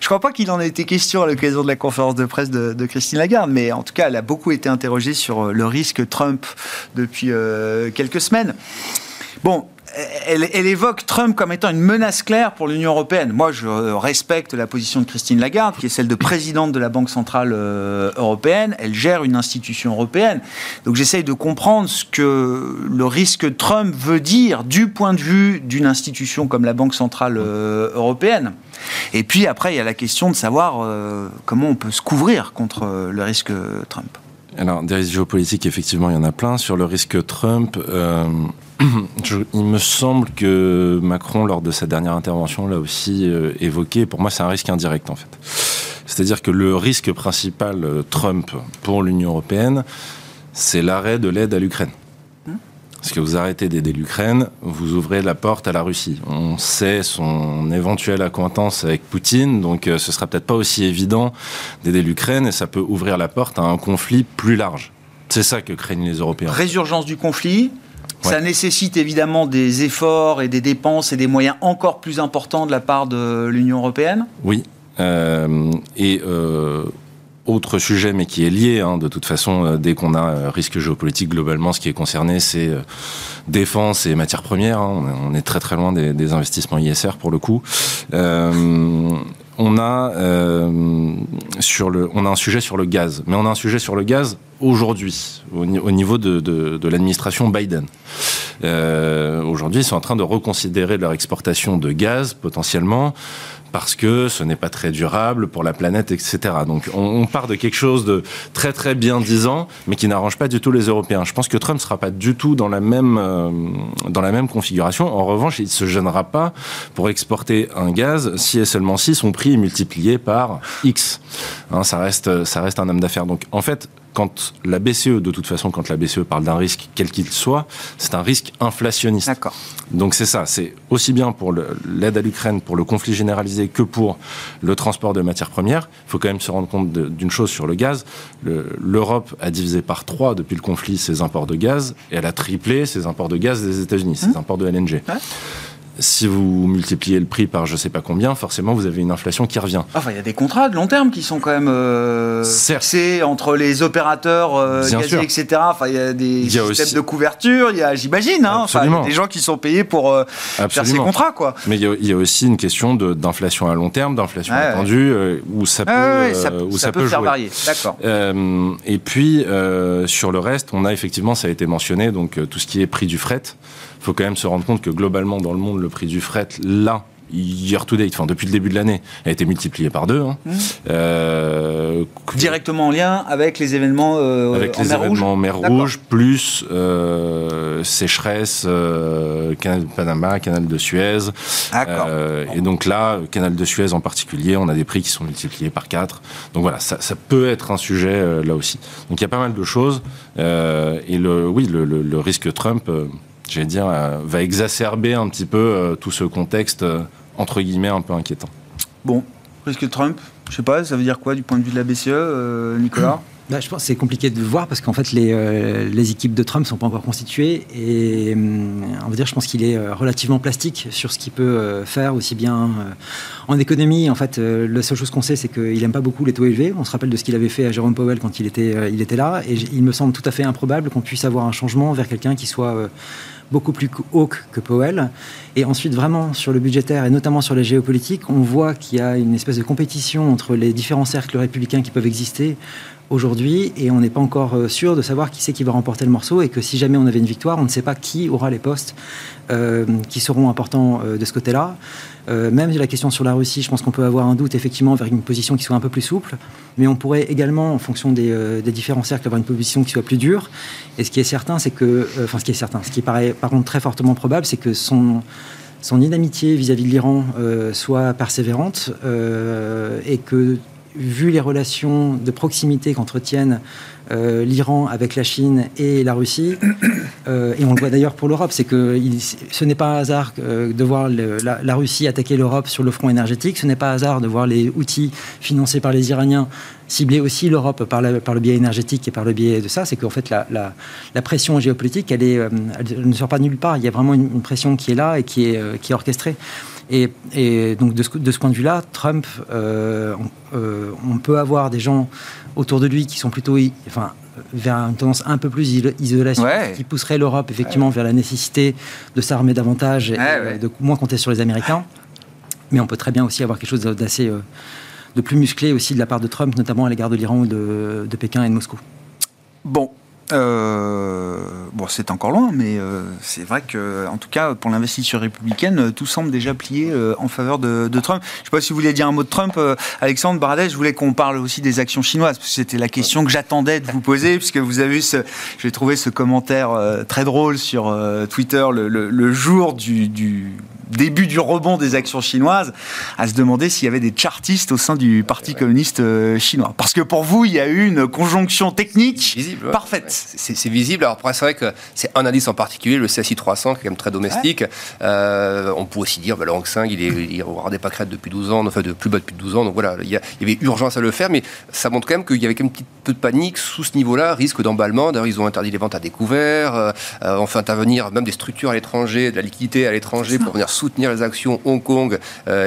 Je crois pas qu'il en ait été question à l'occasion de la conférence de presse de, Christine Lagarde, mais en tout cas, elle a beaucoup été interrogée sur le risque Trump depuis euh, quelques semaines. Bon, elle, évoque Trump comme étant une menace claire pour l'Union européenne. Moi, je respecte la position de Christine Lagarde, qui est celle de présidente de la Banque centrale euh, européenne. Elle gère une institution européenne. Donc, j'essaye de comprendre ce que le risque Trump veut dire du point de vue d'une institution comme la Banque centrale euh, européenne. Et puis après, il y a la question de savoir euh, comment on peut se couvrir contre le risque Trump. Alors, des risques géopolitiques, effectivement, il y en a plein. Sur le risque Trump, il me semble que Macron, lors de sa dernière intervention, l'a aussi euh, évoqué. Pour moi, c'est un risque indirect, en fait. C'est-à-dire que le risque principal euh, Trump pour l'Union européenne, c'est l'arrêt de l'aide à l'Ukraine. Parce que vous arrêtez d'aider l'Ukraine, vous ouvrez la porte à la Russie. On sait son éventuelle acquaintance avec Poutine, donc euh, ce sera peut-être pas aussi évident d'aider l'Ukraine et ça peut ouvrir la porte à un conflit plus large. C'est ça que craignent les Européens. Résurgence du conflit, ça nécessite évidemment des efforts et des dépenses et des moyens encore plus importants de la part de l'Union européenne Oui. et autre sujet, mais qui est lié, hein, de toute façon, euh, dès qu'on a euh, risque géopolitique globalement, ce qui est concerné, c'est euh, défense et matières premières. Hein. on est très très loin des, investissements ISR pour le coup. On a sur le, on a un sujet sur le gaz, mais on a un sujet sur le gaz aujourd'hui au, niveau de, de l'administration Biden. aujourd'hui, ils sont en train de reconsidérer leur exportation de gaz potentiellement parce que ce n'est pas très durable pour la planète, etc. Donc on, part de quelque chose de très très bien disant, mais qui n'arrange pas du tout les Européens. Je pense que Trump ne sera pas du tout dans la même euh, dans la même configuration. En revanche, il ne se gênera pas pour exporter un gaz si et seulement si son prix est multiplié par X. Hein, ça reste ça reste un homme d'affaires. Donc en fait, quand la BCE, de toute façon, quand la BCE parle d'un risque, quel qu'il soit, c'est un risque inflationniste. D'accord. Donc c'est ça, c'est aussi bien pour l'aide à l'Ukraine, pour le conflit généralisé, que pour le transport de matières premières. Il faut quand même se rendre compte d'une chose sur le gaz. L'Europe a divisé par trois depuis le conflit ses imports de gaz, et elle a triplé ses imports de gaz des États-Unis, ses mmh. imports de LNG si vous multipliez le prix par je sais pas combien, forcément vous avez une inflation qui revient. Enfin, il y a des contrats de long terme qui sont quand même euh, fixés entre les opérateurs euh, gaziers, etc. Enfin, il y a des systèmes de couverture, il y a, j'imagine, hein, enfin, des gens qui sont payés pour euh, faire ces contrats, quoi. Mais il y, a, aussi une question d'inflation à long terme, d'inflation attendue, euh, où ça peut, ça, où ça, peut, faire varier. D'accord. et puis sur le reste, on a effectivement, ça a été mentionné, donc tout ce qui est prix du fret faut quand même se rendre compte que globalement dans le monde, le prix du fret, là, year to date, enfin depuis le début de l'année, a été multiplié par deux. Hein. Mmh. Euh, Directement en lien avec les événements euh, avec les mer événements en mer Rouge, plus euh, sécheresse, canal de Panama, canal de Suez. et donc là, canal de Suez en particulier, on a des prix qui sont multipliés par quatre. Donc voilà, ça, peut être un sujet là aussi. Donc il y a pas mal de choses. et le, oui, le, le risque Trump j'allais dire, euh, va exacerber un petit peu euh, tout ce contexte, euh, entre guillemets, un peu inquiétant. Bon, risque Trump, je sais pas, ça veut dire quoi du point de vue de la BCE, Nicolas bah, je pense que c'est compliqué de voir parce qu'en fait, les, les, équipes de Trump ne sont pas encore constituées. Et on va dire, je pense qu'il est relativement plastique sur ce qu'il peut faire, aussi bien en économie. En fait, la seule chose qu'on sait, c'est qu'il n'aime pas beaucoup les taux élevés. On se rappelle de ce qu'il avait fait à Jérôme Powell quand il était, il était là. Et il me semble tout à fait improbable qu'on puisse avoir un changement vers quelqu'un qui soit beaucoup plus haut que Powell. Et ensuite, vraiment, sur le budgétaire et notamment sur la géopolitique, on voit qu'il y a une espèce de compétition entre les différents cercles républicains qui peuvent exister aujourd'hui et on n'est pas encore euh, sûr de savoir qui c'est qui va remporter le morceau et que si jamais on avait une victoire, on ne sait pas qui aura les postes euh, qui seront importants euh, de ce côté-là. Euh, même la question sur la Russie, je pense qu'on peut avoir un doute effectivement vers une position qui soit un peu plus souple, mais on pourrait également, en fonction des, euh, différents cercles, avoir une position qui soit plus dure. Et ce qui est certain, c'est que, enfin, ce qui est certain, ce qui paraît par contre très fortement probable, c'est que son son inamitié vis-à-vis de l'Iran soit persévérante et que vu les relations de proximité qu'entretiennent euh, l'Iran avec la Chine et la Russie, euh, et on le voit d'ailleurs pour l'Europe, c'est que ce n'est pas un hasard euh, de voir la, Russie attaquer l'Europe sur le front énergétique, ce n'est pas un hasard de voir les outils financés par les Iraniens cibler aussi l'Europe par, le biais énergétique et par le biais de ça, c'est qu'en fait la, pression géopolitique, elle, ne sort pas nulle part, il y a vraiment une, pression qui est là et qui est orchestrée. Et, donc de ce, de ce, point de vue-là, Trump, on peut avoir des gens autour de lui qui sont plutôt enfin, vers une tendance un peu plus isolation, qui pousserait l'Europe effectivement vers la nécessité de s'armer davantage et de moins compter sur les Américains. Mais on peut très bien aussi avoir quelque chose d'assez euh, de plus musclé aussi de la part de Trump, notamment à l'égard de l'Iran de, de Pékin et de Moscou. Bon, euh, bon, c'est encore loin, mais euh, c'est vrai que, en tout cas, pour l'investiture républicaine, euh, tout semble déjà plié en faveur de, Trump. Je ne sais pas si vous voulez dire un mot de Trump, Alexandre Baradès. Je voulais qu'on parle aussi des actions chinoises, parce que c'était la question que j'attendais de vous poser, puisque vous avez vu ce, j'ai trouvé ce commentaire très drôle sur Twitter le, jour du, du début du rebond des actions chinoises, à se demander s'il y avait des chartistes au sein du Parti communiste chinois. Parce que pour vous, il y a eu une conjonction technique Visible, parfaite c'est visible. Alors après, c'est vrai que c'est un indice en particulier, le CSI 300, qui est quand même très domestique. Euh, on peut aussi dire, bah, le Hang Seng, il est, il des pâquerettes depuis 12 ans, enfin de plus bas depuis 12 ans. Donc voilà, il y, avait urgence à le faire, mais ça montre quand même qu'il y avait quand même un petit peu de panique sous ce niveau-là, risque d'emballement. D'ailleurs, ils ont interdit les ventes à découvert. Euh, on fait intervenir même des structures à l'étranger, de la liquidité à l'étranger pour venir soutenir les actions Hong Kong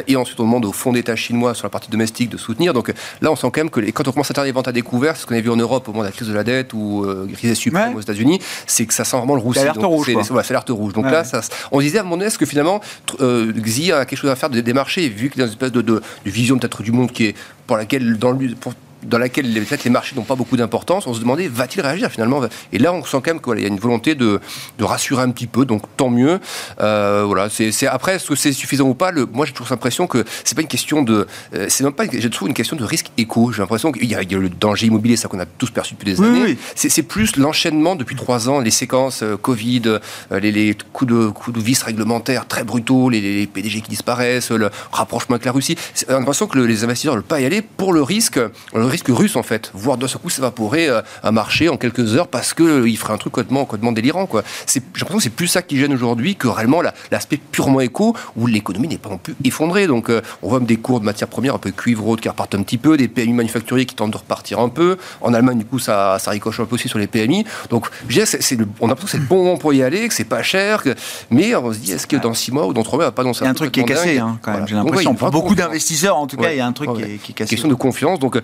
et ensuite on demande au fonds d'État chinois sur la partie domestique de soutenir. Donc là, on sent quand même que quand on commence à faire des ventes à découvert, ce qu'on a vu en Europe au moment de la crise de la dette ou crise suprême aux États-Unis, c'est que ça sent vraiment le roussi. C'est l'alerte rouge. C'est l'alerte rouge. Donc là, ça, on disait à donné, est-ce que finalement, Xi a quelque chose à faire des, marchés, vu qu'il y a une espèce de, de, de vision peut-être du monde qui est pour laquelle dans le pour, dans laquelle peut-être les marchés n'ont pas beaucoup d'importance, on se demandait va-t-il réagir finalement? Et là, on sent quand même qu'il y a une volonté de, de, rassurer un petit peu, donc tant mieux. Euh, voilà, c'est après est-ce que c'est suffisant ou pas? Le, Moi, j'ai toujours l'impression que c'est pas une question de, euh, c'est même pas, j'ai toujours une question de risque éco. J'ai l'impression qu'il y, a le danger immobilier, ça qu'on a tous perçu depuis des années. C'est plus l'enchaînement depuis trois ans, les séquences euh, Covid, les, les, coups de coups de vis réglementaires très brutaux, les, les, PDG qui disparaissent, le rapprochement avec la Russie. J'ai l'impression que les investisseurs ne veulent pas y aller pour le risque. Le risque russe en fait, voir d'un seul coup s'évaporer euh, un marché en quelques heures parce qu'il euh, ferait un truc complètement, complètement délirant. Quoi. J'ai l'impression que c'est plus ça qui gêne aujourd'hui que réellement l'aspect purement éco où l'économie n'est pas non plus effondrée. Donc euh, on voit même des cours de matières premières un peu cuivre qui repartent un petit peu, des PMI manufacturiers qui tentent de repartir un peu. En Allemagne, du coup, ça, ça ricoche un peu aussi sur les PMI. Donc je c'est on a l'impression que c'est le bon moment pour y aller, que c'est pas cher, mais on se dit est-ce que dans six mois ou dans trois mois, pas dans ça Il y a un truc qui est cassé, hein, quand même. J'ai l'impression. pour beaucoup d'investisseurs, en tout cas, il y a un truc qui, est, qui, est, cassé. Question de confiance. Donc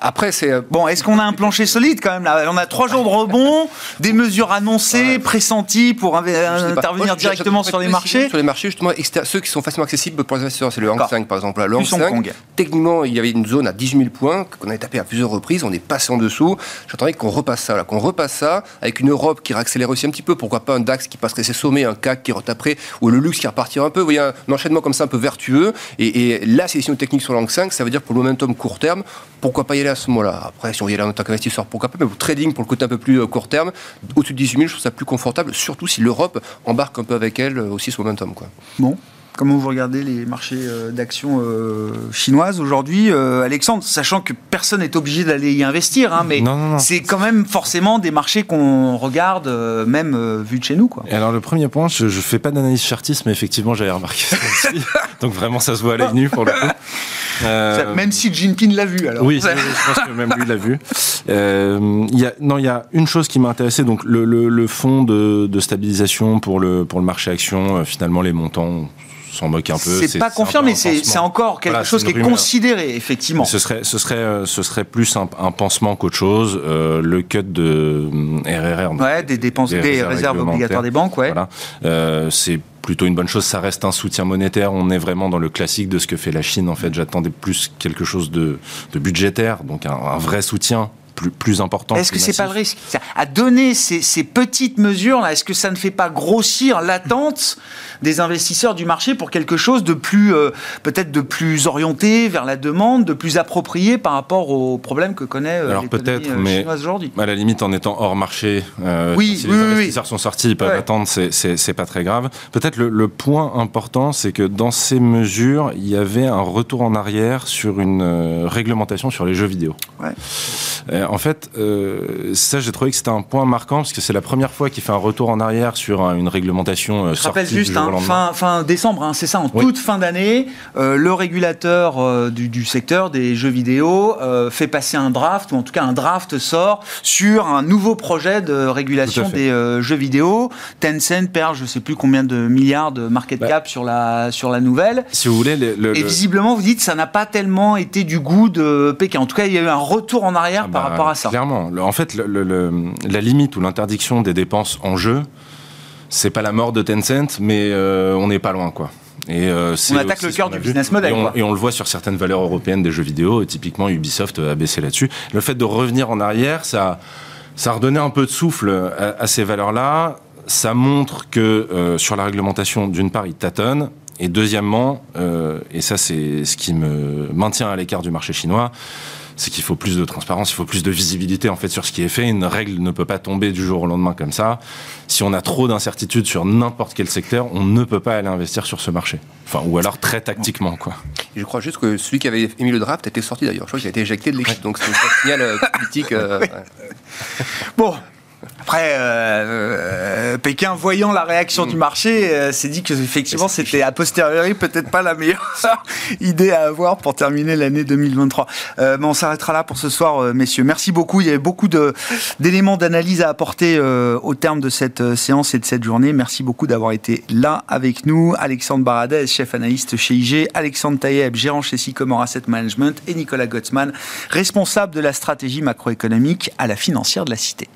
après, c'est. Euh, bon, est-ce qu'on a un plancher solide quand même là? On a trois jours de rebond, des mesures annoncées, pressenties pour intervenir directement sur les marchés Sur les marchés, justement, ceux qui sont facilement accessibles pour les investisseurs, c'est le Hang Seng par exemple. Le Hang Seng, techniquement, il y avait une zone à 18 000 points qu'on avait tapé à plusieurs reprises, on est passé en dessous. J'attendais qu'on repasse ça, qu'on repasse ça avec une Europe qui réaccélère aussi un petit peu. Pourquoi pas un DAX qui passerait ses sommets, un CAC qui retaperait, ou le luxe qui repartirait un peu. Vous voyez, un enchaînement comme ça un peu vertueux. Et, et là, c'est une technique sur le Hang Seng, ça veut dire pour le momentum court terme, pourquoi pas y aller à ce moment-là Après, si on y allait en tant qu'investisseur, pourquoi pas Mais pour trading, pour le côté un peu plus euh, court terme, au-dessus de 18 000, je trouve ça plus confortable, surtout si l'Europe embarque un peu avec elle euh, aussi ce momentum. Quoi. Bon. Comment vous regardez les marchés euh, d'actions chinoises aujourd'hui, Alexandre Sachant que personne n'est obligé d'aller y investir, hein, mais c'est quand même forcément des marchés qu'on regarde, même vu de chez nous. Quoi. Et alors le premier point, je ne fais pas d'analyse chartiste, mais effectivement j'avais remarqué ça aussi. Donc vraiment ça se voit à l'œil nu pour le coup. Euh, même si Jinping l'a vu, alors. Oui, je pense que même lui l'a vu. Euh, y a, non, il y a une chose qui m'a intéressé, donc le, le, le fonds de, de, stabilisation pour le, pour le marché action, euh, finalement, les montants s'en moque un peu. C'est pas confirmé, c'est encore quelque chose qui est considéré, effectivement. Ce serait, ce serait, euh, ce serait plus un, un pansement qu'autre chose. Euh, le cut de RRR. Ouais, des dépenses, des, réserves obligatoires des banques, ouais. Voilà. Euh, c'est plutôt une bonne chose. Ça reste un soutien monétaire. On est vraiment dans le classique de ce que fait la Chine. En fait, j'attendais plus quelque chose de, budgétaire, donc un, un vrai soutien plus, plus important. Est-ce que c'est pas le risque À donner ces, ces petites mesures là, est-ce que ça ne fait pas grossir l'attente des investisseurs du marché pour quelque chose de plus euh, peut-être de plus orienté vers la demande, de plus approprié par rapport aux problèmes que connaît euh, l'économie euh, chinoise aujourd'hui? À la limite, en étant hors marché, oui, si les investisseurs sont sortis, ils peuvent attendre, c'est pas très grave. Peut-être le, le, point important, c'est que dans ces mesures, il y avait un retour en arrière sur une réglementation sur les jeux vidéo. Ouais. Euh, en fait, euh, ça, j'ai trouvé que c'était un point marquant parce que c'est la première fois qu'il fait un retour en arrière sur une réglementation. Euh, Je rappelle juste, hein, fin, fin, décembre, hein, c'est ça, en toute fin d'année, le régulateur du, secteur des jeux vidéo fait passer un draft, ou en tout cas un draft sort sur un nouveau projet de régulation des jeux vidéo. Tencent perd, je ne sais plus combien de milliards de market bah. cap sur, la, sur la nouvelle. Si vous voulez, et visiblement, vous dites, ça n'a pas tellement été du goût de Pékin. En tout cas, il y a eu un retour en arrière ah par bah, rapport à ça. Clairement. en fait, la limite ou l'interdiction des dépenses en jeu, c'est pas la mort de Tencent, mais euh, on n'est pas loin, quoi. Et euh, on attaque le cœur du business model. Et on, le voit sur certaines valeurs européennes des jeux vidéo, et typiquement Ubisoft a baissé là-dessus. Le fait de revenir en arrière, ça, ça a redonné un peu de souffle à, ces valeurs-là. Ça montre que euh, sur la réglementation, d'une part, ils tâtonnent, et deuxièmement, et ça c'est ce qui me maintient à l'écart du marché chinois, c'est qu'il faut plus de transparence, il faut plus de visibilité en fait sur ce qui est fait. Une règle ne peut pas tomber du jour au lendemain comme ça. Si on a trop d'incertitudes sur n'importe quel secteur, on ne peut pas aller investir sur ce marché. Enfin, ou alors très tactiquement, quoi. je crois juste que celui qui avait émis le draft était sorti d'ailleurs. Je crois qu'il a été éjecté de l'équipe, donc c'est un signal euh, politique. Euh, bon, Après, euh, Pékin, voyant la réaction du marché, s'est dit que effectivement c'était a posteriori peut-être pas la meilleure idée à avoir pour terminer l'année 2023. mais on s'arrêtera là pour ce soir, messieurs. Merci beaucoup. Il y avait beaucoup d'éléments d'analyse à apporter au terme de cette séance et de cette journée. Merci beaucoup d'avoir été là avec nous. Alexandre Baradez, chef analyste chez IG, Alexandre Taïeb, gérant chez Sycomore Asset Management et Nicolas Gottsman, responsable de la stratégie macroéconomique à la financière de la Cité.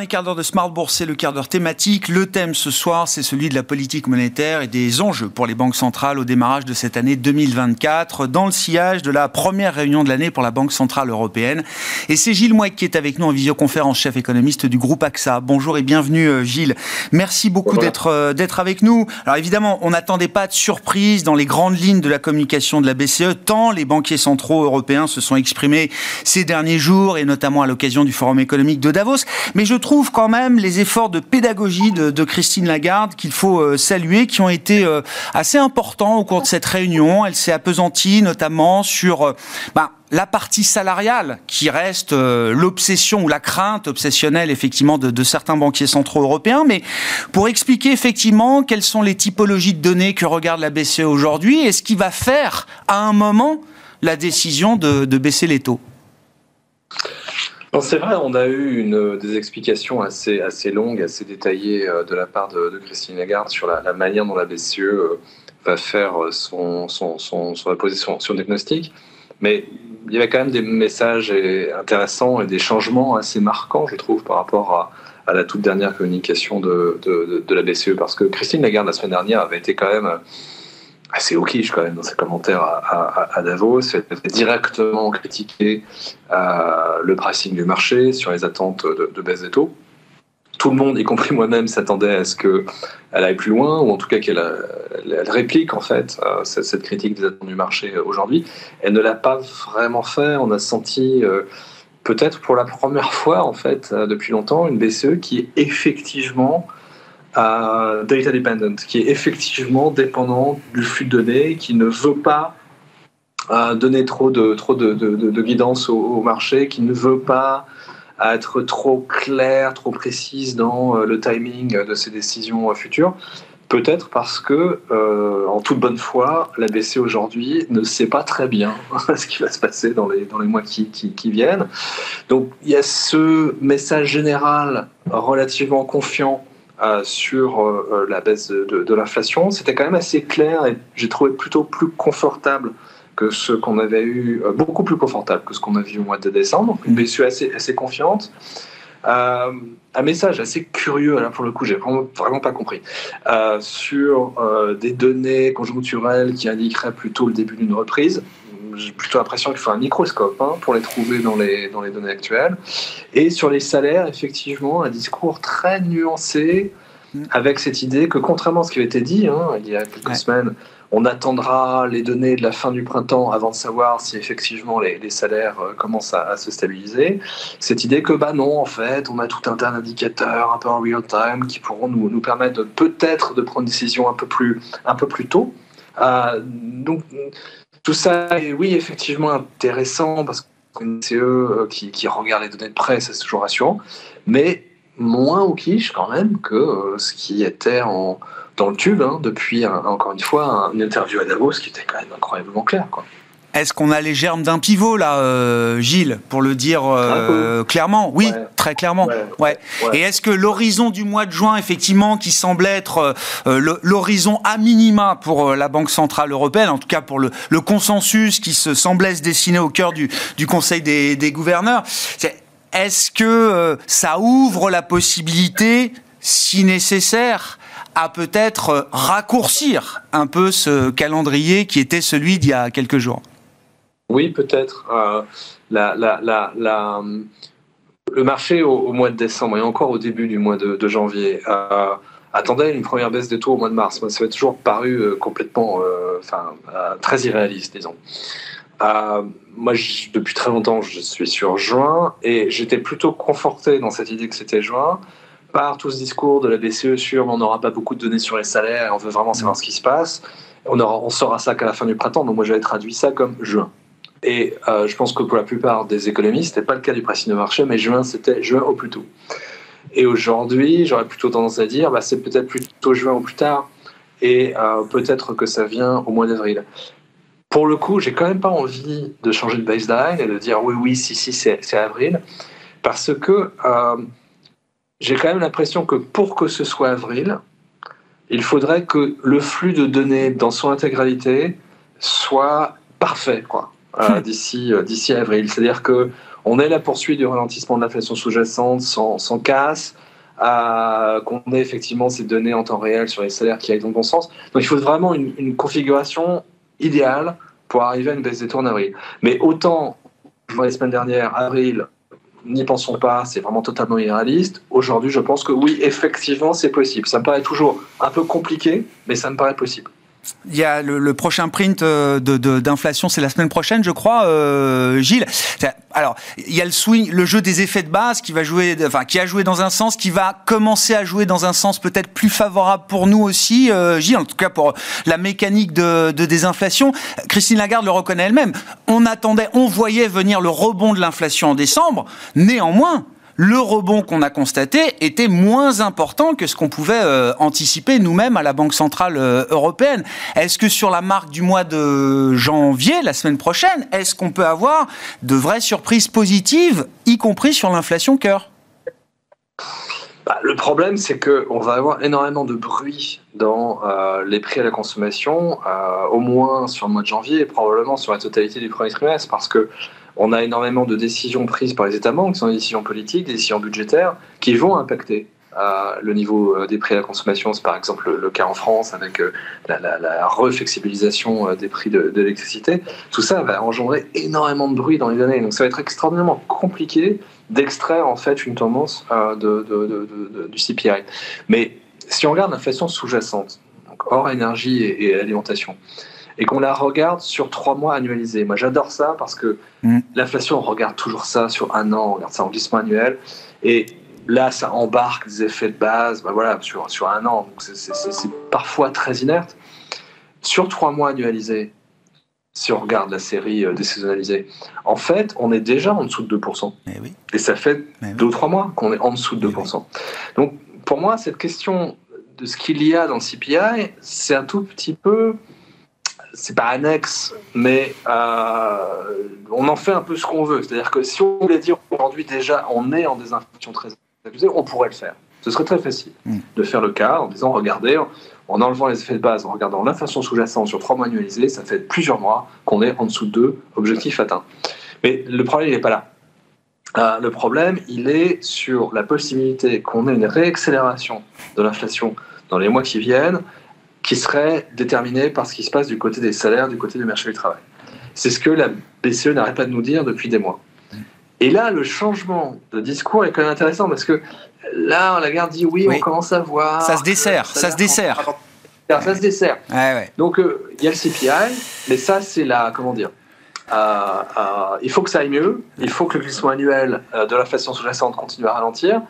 Dernier quart d'heure de Smart Bourse, c'est le quart d'heure thématique. Le thème ce soir, c'est celui de la politique monétaire et des enjeux pour les banques centrales au démarrage de cette année 2024, dans le sillage de la première réunion de l'année pour la Banque Centrale Européenne. Et c'est Gilles Mouek qui est avec nous en visioconférence, chef économiste du groupe AXA. Bonjour et bienvenue euh, Gilles. Merci beaucoup d'être euh, d'être avec nous. Alors évidemment, on n'attendait pas de surprise dans les grandes lignes de la communication de la BCE, tant les banquiers centraux européens se sont exprimés ces derniers jours, et notamment à l'occasion du Forum économique de Davos. Mais je trouve quand même les efforts de pédagogie de, Christine Lagarde qu'il faut euh, saluer, qui ont été euh, assez importants au cours de cette réunion. Elle s'est appesantie notamment sur euh, bah, la partie salariale, qui reste l'obsession ou la crainte obsessionnelle effectivement de, certains banquiers centraux européens, mais pour expliquer effectivement quelles sont les typologies de données que regarde la BCE aujourd'hui et ce qui va faire à un moment la décision de baisser les taux. C'est vrai, on a eu une, des explications assez, assez longues, assez détaillées euh, de la part de, Christine Lagarde sur la, manière dont la BCE euh, va faire son, son, son, son, diagnostic. Mais il y avait quand même des messages intéressants et des changements assez marquants, je trouve, par rapport à, à la toute dernière communication de, de, de, la BCE. Parce que Christine Lagarde, la semaine dernière, avait été quand même assez quiche quand même dans ses commentaires à, Davos. Elle a directement critiqué euh, le pricing du marché sur les attentes de, baisse des taux. Tout le monde, y compris moi-même, s'attendait à ce qu'elle aille plus loin, ou en tout cas qu'elle réplique en fait euh, cette, critique des attentes du marché aujourd'hui. Elle ne l'a pas vraiment fait. On a senti euh, peut-être pour la première fois en fait depuis longtemps une BCE qui est effectivement à data dependent, qui est effectivement dépendant du flux de données, qui ne veut pas euh, donner trop de, trop de, de, guidance au, marché, qui ne veut pas être trop clair, trop précise dans euh, le timing de ses décisions futures. Peut-être parce que, euh, en toute bonne foi, la BCE aujourd'hui ne sait pas très bien ce qui va se passer dans les, dans les mois qui, qui viennent. Donc il y a ce message général relativement confiant euh, sur euh, euh, la baisse de, l'inflation. C'était quand même assez clair et j'ai trouvé plutôt plus confortable que ce qu'on avait eu, beaucoup plus confortable que ce qu'on a vu au mois de décembre. Une BCE assez, assez confiante. un message assez curieux, là pour le coup, j'ai vraiment, vraiment pas compris, sur des données conjoncturelles qui indiqueraient plutôt le début d'une reprise j'ai plutôt l'impression qu'il faut un microscope hein, pour les trouver dans les, dans les données actuelles. Et sur les salaires, effectivement, un discours très nuancé mm. avec cette idée que, contrairement à ce qui avait été dit hein, il y a quelques semaines, on attendra les données de la fin du printemps avant de savoir si effectivement les, les salaires euh, commencent à, se stabiliser. Cette idée que, bah non, en fait, on a tout un tas d'indicateurs un peu en real time qui pourront nous, nous permettre peut-être de prendre une décision un peu plus, un peu plus tôt. Euh, donc, tout ça est, oui, effectivement intéressant parce qu'une CE euh, qui, regarde les données de presse, c'est toujours rassurant, mais moins au quiche quand même que euh, ce qui était en, dans le tube hein, depuis, encore une fois, une interview à Davos qui était quand même incroyablement claire. Quoi. Est-ce qu'on a les germes d'un pivot là, euh, Gilles, pour le dire euh, clairement? Oui, très clairement. Ouais. Et est-ce que l'horizon du mois de juin, effectivement, qui semble être euh, l'horizon à minima pour la Banque centrale européenne, en tout cas pour le, consensus qui se semblait se dessiner au cœur du, Conseil des, des gouverneurs, est-ce que ça ouvre la possibilité, si nécessaire, à peut-être raccourcir un peu ce calendrier qui était celui d'il y a quelques jours? Oui, peut-être. Euh, le marché au, mois de décembre et encore au début du mois de, janvier euh, attendait une première baisse des taux au mois de mars. Moi, ça m'a toujours paru euh, complètement, enfin, très irréaliste, disons. moi, depuis très longtemps, je suis sur juin et j'étais plutôt conforté dans cette idée que c'était juin par tout ce discours de la BCE sur on n'aura pas beaucoup de données sur les salaires, on veut vraiment savoir ce qui se passe, on, aura, on saura ça qu'à la fin du printemps. Donc moi j'avais traduit ça comme juin. Et euh, je pense que pour la plupart des économistes, ce n'était pas le cas du pricing de marché, mais juin, c'était juin au plus tôt. Et aujourd'hui, j'aurais plutôt tendance à dire, bah, c'est peut-être plutôt juin ou plus tard, et euh, peut-être que ça vient au mois d'avril. Pour le coup, j'ai quand même pas envie de changer de baseline et de dire oui, oui, si, si, c'est avril, parce que euh, j'ai quand même l'impression que pour que ce soit avril, il faudrait que le flux de données dans son intégralité soit parfait, quoi. D'ici euh, d'ici avril. C'est-à-dire que on ait la poursuite du ralentissement de l'inflation sous-jacente sans, sans, casse, qu'on ait effectivement ces données en temps réel sur les salaires qui aillent dans le bon sens. Donc il faut vraiment une, configuration idéale pour arriver à une baisse des taux en avril. Mais autant, je vois les semaines dernières, avril, n'y pensons pas, c'est vraiment totalement irréaliste. Aujourd'hui, je pense que oui, effectivement, c'est possible. Ça me paraît toujours un peu compliqué, mais ça me paraît possible. Il y a le, prochain print euh, d'inflation, c'est la semaine prochaine, je crois, euh, Gilles. Alors, il y a le swing, le jeu des effets de base qui va jouer, enfin, qui a joué dans un sens, qui va commencer à jouer dans un sens peut-être plus favorable pour nous aussi, euh, Gilles, en tout cas pour la mécanique de, de désinflation. Christine Lagarde le reconnaît elle-même. On attendait, on voyait venir le rebond de l'inflation en décembre. Néanmoins, le rebond qu'on a constaté était moins important que ce qu'on pouvait euh, anticiper nous-mêmes à la Banque Centrale euh, Européenne. Est-ce que sur la marque du mois de janvier, la semaine prochaine, est-ce qu'on peut avoir de vraies surprises positives, y compris sur l'inflation cœur? Bah, le problème, c'est qu'on va avoir énormément de bruit dans euh, les prix à la consommation, au moins sur le mois de janvier et probablement sur la totalité du premier trimestre, parce que on a énormément de décisions prises par les États membres, qui sont des décisions politiques, des décisions budgétaires, qui vont impacter euh, le niveau euh, des prix à la consommation. C'est par exemple le, cas en France avec euh, la, reflexibilisation des prix de, l'électricité. Tout ça va engendrer énormément de bruit dans les années. Donc ça va être extraordinairement compliqué d'extraire en fait une tendance du CPI. Mais si on regarde l'inflation sous-jacente, hors énergie et alimentation, et qu'on la regarde sur trois mois annualisés. Moi, j'adore ça parce que mm. l'inflation, on regarde toujours ça sur un an, on regarde ça en glissement annuel. Et là, ça embarque des effets de base ben voilà, sur, sur un an. Donc, c'est parfois très inerte. Sur trois mois annualisés, si on regarde la série euh, désaisonnalisée, en fait, on est déjà en dessous de 2%. Et, eh oui. Et ça fait eh deux ou trois mois qu'on est en dessous de 2%. Eh Donc, pour moi, cette question de ce qu'il y a dans le CPI, c'est un tout petit peu c'est pas annexe, mais euh, on en fait un peu ce qu'on veut. C'est-à-dire que si on voulait dire aujourd'hui déjà on est en désinflation très abusée, on pourrait le faire. Ce serait très facile mm. de faire le cas en disant regardez, en enlevant les effets de base, en regardant l'inflation sous-jacente sur trois mois annualisés, ça fait plusieurs mois qu'on est en dessous de deux, objectif atteint. Mais le problème, il n'est pas là. Euh, le problème, il est sur la possibilité qu'on ait une réaccélération de l'inflation dans les mois qui viennent, qui serait déterminé par ce qui se passe du côté des salaires, du côté du marché du travail. C'est ce que la BCE n'arrête pas de nous dire depuis des mois. Et là, le changement de discours est quand même intéressant parce que là, la garde dit oui, on commence à voir. Ça se dessert, ça, se dessert. Ça se dessert. Donc, euh, il y a le CPI, mais ça, c'est la. Comment dire euh, euh, Il faut que ça aille mieux. Il faut que le glissement annuel de l'inflation sous-jacente continue à ralentir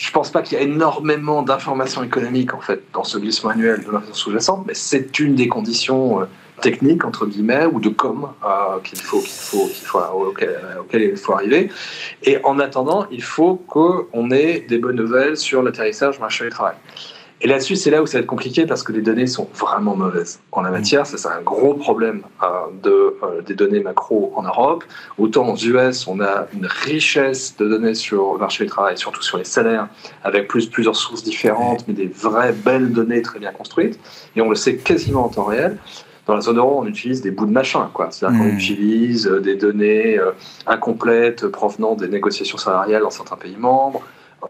je pense pas qu'il y a énormément d'informations économiques en fait dans ce glissement annuel de l'inflation sous-jacente, mais c'est une des conditions euh, techniques entre guillemets ou de com euh, qu'il faut, qu'il faut, qu'il faut auquel, il faut arriver. Et en attendant, il faut qu'on ait des bonnes nouvelles sur l'atterrissage marché du travail. Et là-dessus, c'est là où ça va être compliqué parce que les données sont vraiment mauvaises en la matière. Ça, c'est un gros problème euh, de, euh, des données macro en Europe. Autant aux US, on a une richesse de données sur le marché du travail, surtout sur les salaires, avec plus, plusieurs sources différentes, mais des vraies belles données très bien construites. Et on le sait quasiment en temps réel. Dans la zone euro, on utilise des bouts de machin. C'est-à-dire qu'on mmh. utilise euh, des données incomplètes provenant des négociations salariales dans certains pays membres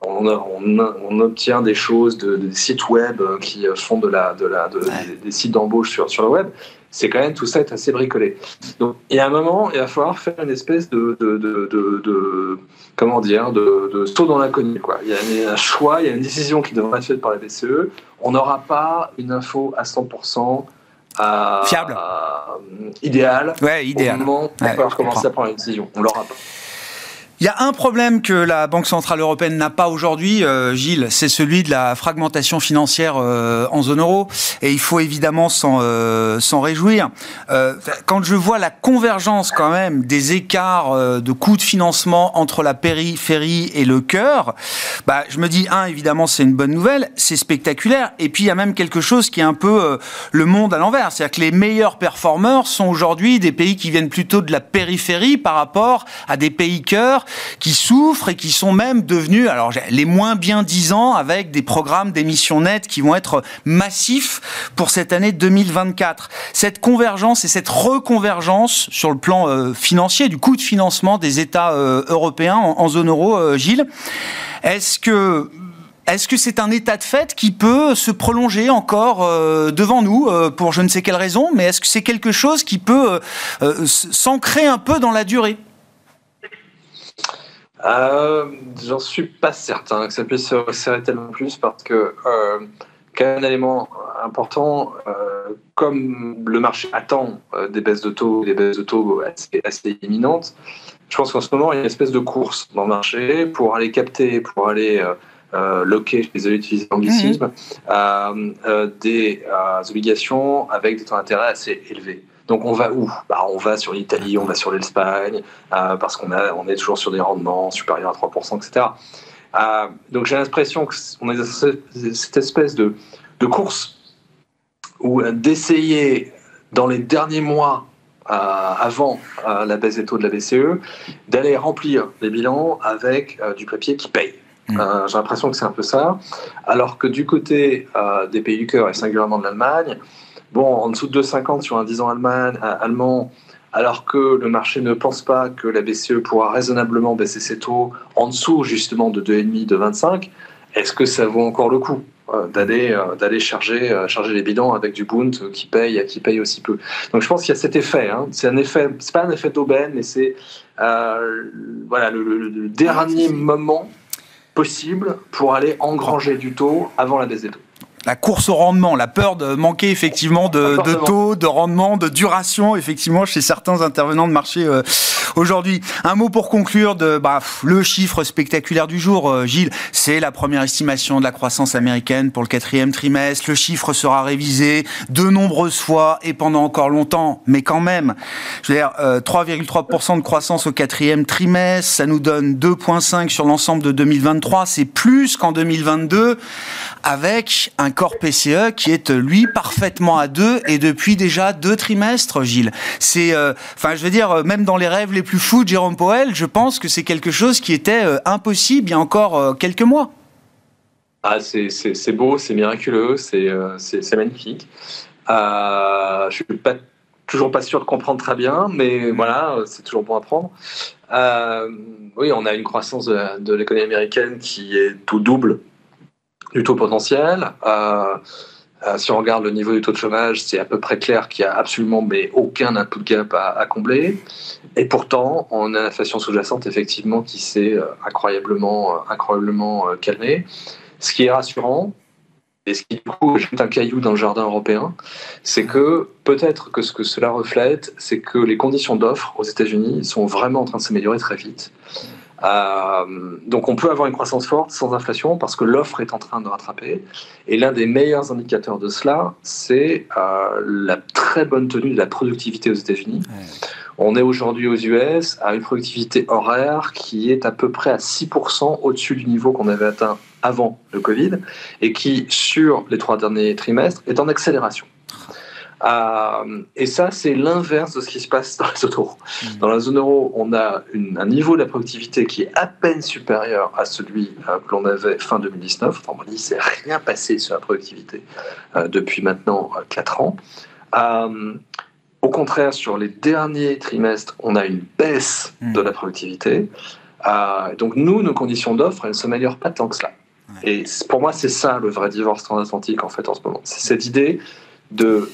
on, obtient des choses de, des sites web qui font de la, de la, des, sites d'embauche sur, sur le web. C'est quand même tout ça est assez bricolé. Donc, il y a un moment, il va falloir faire une espèce de, de, de comment dire, de, saut dans l'inconnu. Quoi. Il y a un choix, il y a une décision qui devrait être faite par la BCE. On n'aura pas une info à 100% à, fiable, idéal. Ouais, idéal. Au moment où on va commencer à prendre une décision, on l'aura pas. Il y a un problème que la Banque Centrale Européenne n'a pas aujourd'hui, euh, Gilles, c'est celui de la fragmentation financière euh, en zone euro. Et il faut évidemment s'en euh, réjouir. quand je vois la convergence quand même des écarts de coûts de financement entre la périphérie et le cœur, bah, je me dis, un, évidemment, c'est une bonne nouvelle, c'est spectaculaire. Et puis, il y a même quelque chose qui est un peu le monde à l'envers. C'est-à-dire que les meilleurs performeurs sont aujourd'hui des pays qui viennent plutôt de la périphérie par rapport à des pays cœurs qui souffrent et qui sont même devenus alors les moins bien disants avec des programmes d'émissions nettes qui vont être massifs pour cette année 2024. Cette convergence et cette reconvergence sur le plan euh, financier du coût de financement des États euh, européens en, zone euro, euh, Gilles, est-ce que est-ce que c'est un état de fait qui peut se prolonger encore devant nous pour je ne sais quelle raison, mais est-ce que c'est quelque chose qui peut s'ancrer un peu dans la durée? Euh, J'en suis pas certain que ça puisse se resserrer tellement plus parce que euh, un élément important, euh, comme le marché attend euh, des baisses de taux, des baisses de taux assez, assez imminentes, je pense qu'en ce moment il y a une espèce de course dans le marché pour aller capter, pour aller euh, loquer, je suis désolé d'utiliser l'anglicisme, mmh. des obligations avec des taux d'intérêt assez élevés. Donc on va où? Bah, On va sur l'Italie, on va sur l'Espagne, euh, parce qu'on on est toujours sur des rendements supérieurs à 3%, etc. Euh, donc j'ai l'impression qu'on est dans cette espèce de, course ou d'essayer dans les derniers mois euh, avant la baisse des taux de la BCE, d'aller remplir les bilans avec du papier qui paye. Mmh. J'ai l'impression que c'est un peu ça. Alors que du côté des pays du cœur et singulièrement de l'Allemagne, bon, en dessous de 2,50 sur un 10 ans allemand, alors que le marché ne pense pas que la BCE pourra raisonnablement baisser ses taux en dessous justement de 2,5, de 25, est-ce que ça vaut encore le coup euh, d'aller euh, d'aller charger euh, charger les bilans avec du Bund qui paye qui paye aussi peu? Donc je pense qu'il y a cet effet. Hein. C'est un effet, c'est pas un effet d'aubaine, mais c'est voilà le, dernier moment possible pour aller engranger du taux avant la baisse des taux la course au rendement, la peur de manquer effectivement de, taux, de rendement, de duration, effectivement, chez certains intervenants de marché euh, aujourd'hui. Un mot pour conclure de bah, le chiffre spectaculaire du jour, euh, Gilles, c'est la première estimation de la croissance américaine pour le quatrième trimestre. Le chiffre sera révisé de nombreuses fois et pendant encore longtemps, mais quand même, je veux dire, 3,3% euh, de croissance au quatrième trimestre, ça nous donne 2,5 sur l'ensemble de 2023, c'est plus qu'en 2022, avec un corps PCE qui est lui parfaitement à deux et depuis déjà deux trimestres, Gilles. C'est, euh, enfin, je veux dire, euh, même dans les rêves les plus fous de Jérôme Powell, je pense que c'est quelque chose qui était euh, impossible il y a encore quelques mois. Ah, c'est beau, c'est miraculeux, c'est magnifique. je suis pas, toujours pas sûr de comprendre très bien, mais voilà, c'est toujours bon à prendre. oui, on a une croissance de l'économie américaine qui est tout double du taux potentiel. Euh, euh, si on regarde le niveau du taux de chômage, c'est à peu près clair qu'il n'y a absolument mais aucun input gap à, combler. Et pourtant, on a l'inflation sous-jacente effectivement qui s'est euh, incroyablement, incroyablement calmée. Ce qui est rassurant, et ce qui du coup un caillou dans le jardin européen, c'est que peut-être que ce que cela reflète, c'est que les conditions d'offre aux États-Unis sont vraiment en train de s'améliorer très vite. Euh, donc on peut avoir une croissance forte sans inflation parce que l'offre est en train de rattraper. Et l'un des meilleurs indicateurs de cela, c'est euh, la très bonne tenue de la productivité aux États-Unis. On est aujourd'hui aux US à une productivité horaire qui est à peu près à 6% au-dessus du niveau qu'on avait atteint avant le Covid et qui, sur les trois derniers trimestres, est en accélération. Euh, et ça, c'est l'inverse de ce qui se passe dans la zone euro. Mmh. Dans la zone euro, on a un niveau de la productivité qui est à peine supérieur à celui euh, que l'on avait fin 2019. Enfin, on dit, s'est rien passé sur la productivité euh, depuis maintenant 4 ans. au contraire, sur les derniers trimestres, on a une baisse mmh. de la productivité. donc, nous, nos conditions d'offre, elles ne s'améliorent pas tant que cela. Et pour moi, c'est ça le vrai divorce transatlantique en fait en ce moment. C'est cette idée de,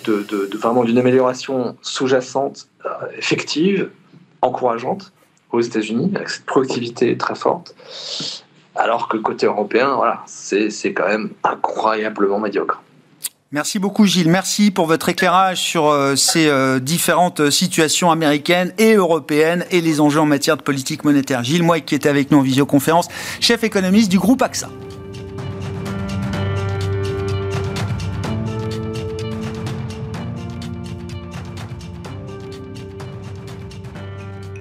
vraiment d'une amélioration sous-jacente euh, effective, encourageante aux États-Unis, avec cette productivité très forte. Alors que côté européen, voilà, c'est quand même incroyablement médiocre. Merci beaucoup Gilles, merci pour votre éclairage sur euh, ces euh, différentes situations américaines et européennes et les enjeux en matière de politique monétaire. Gilles Moy qui était avec nous en visioconférence, chef économiste du groupe AXA.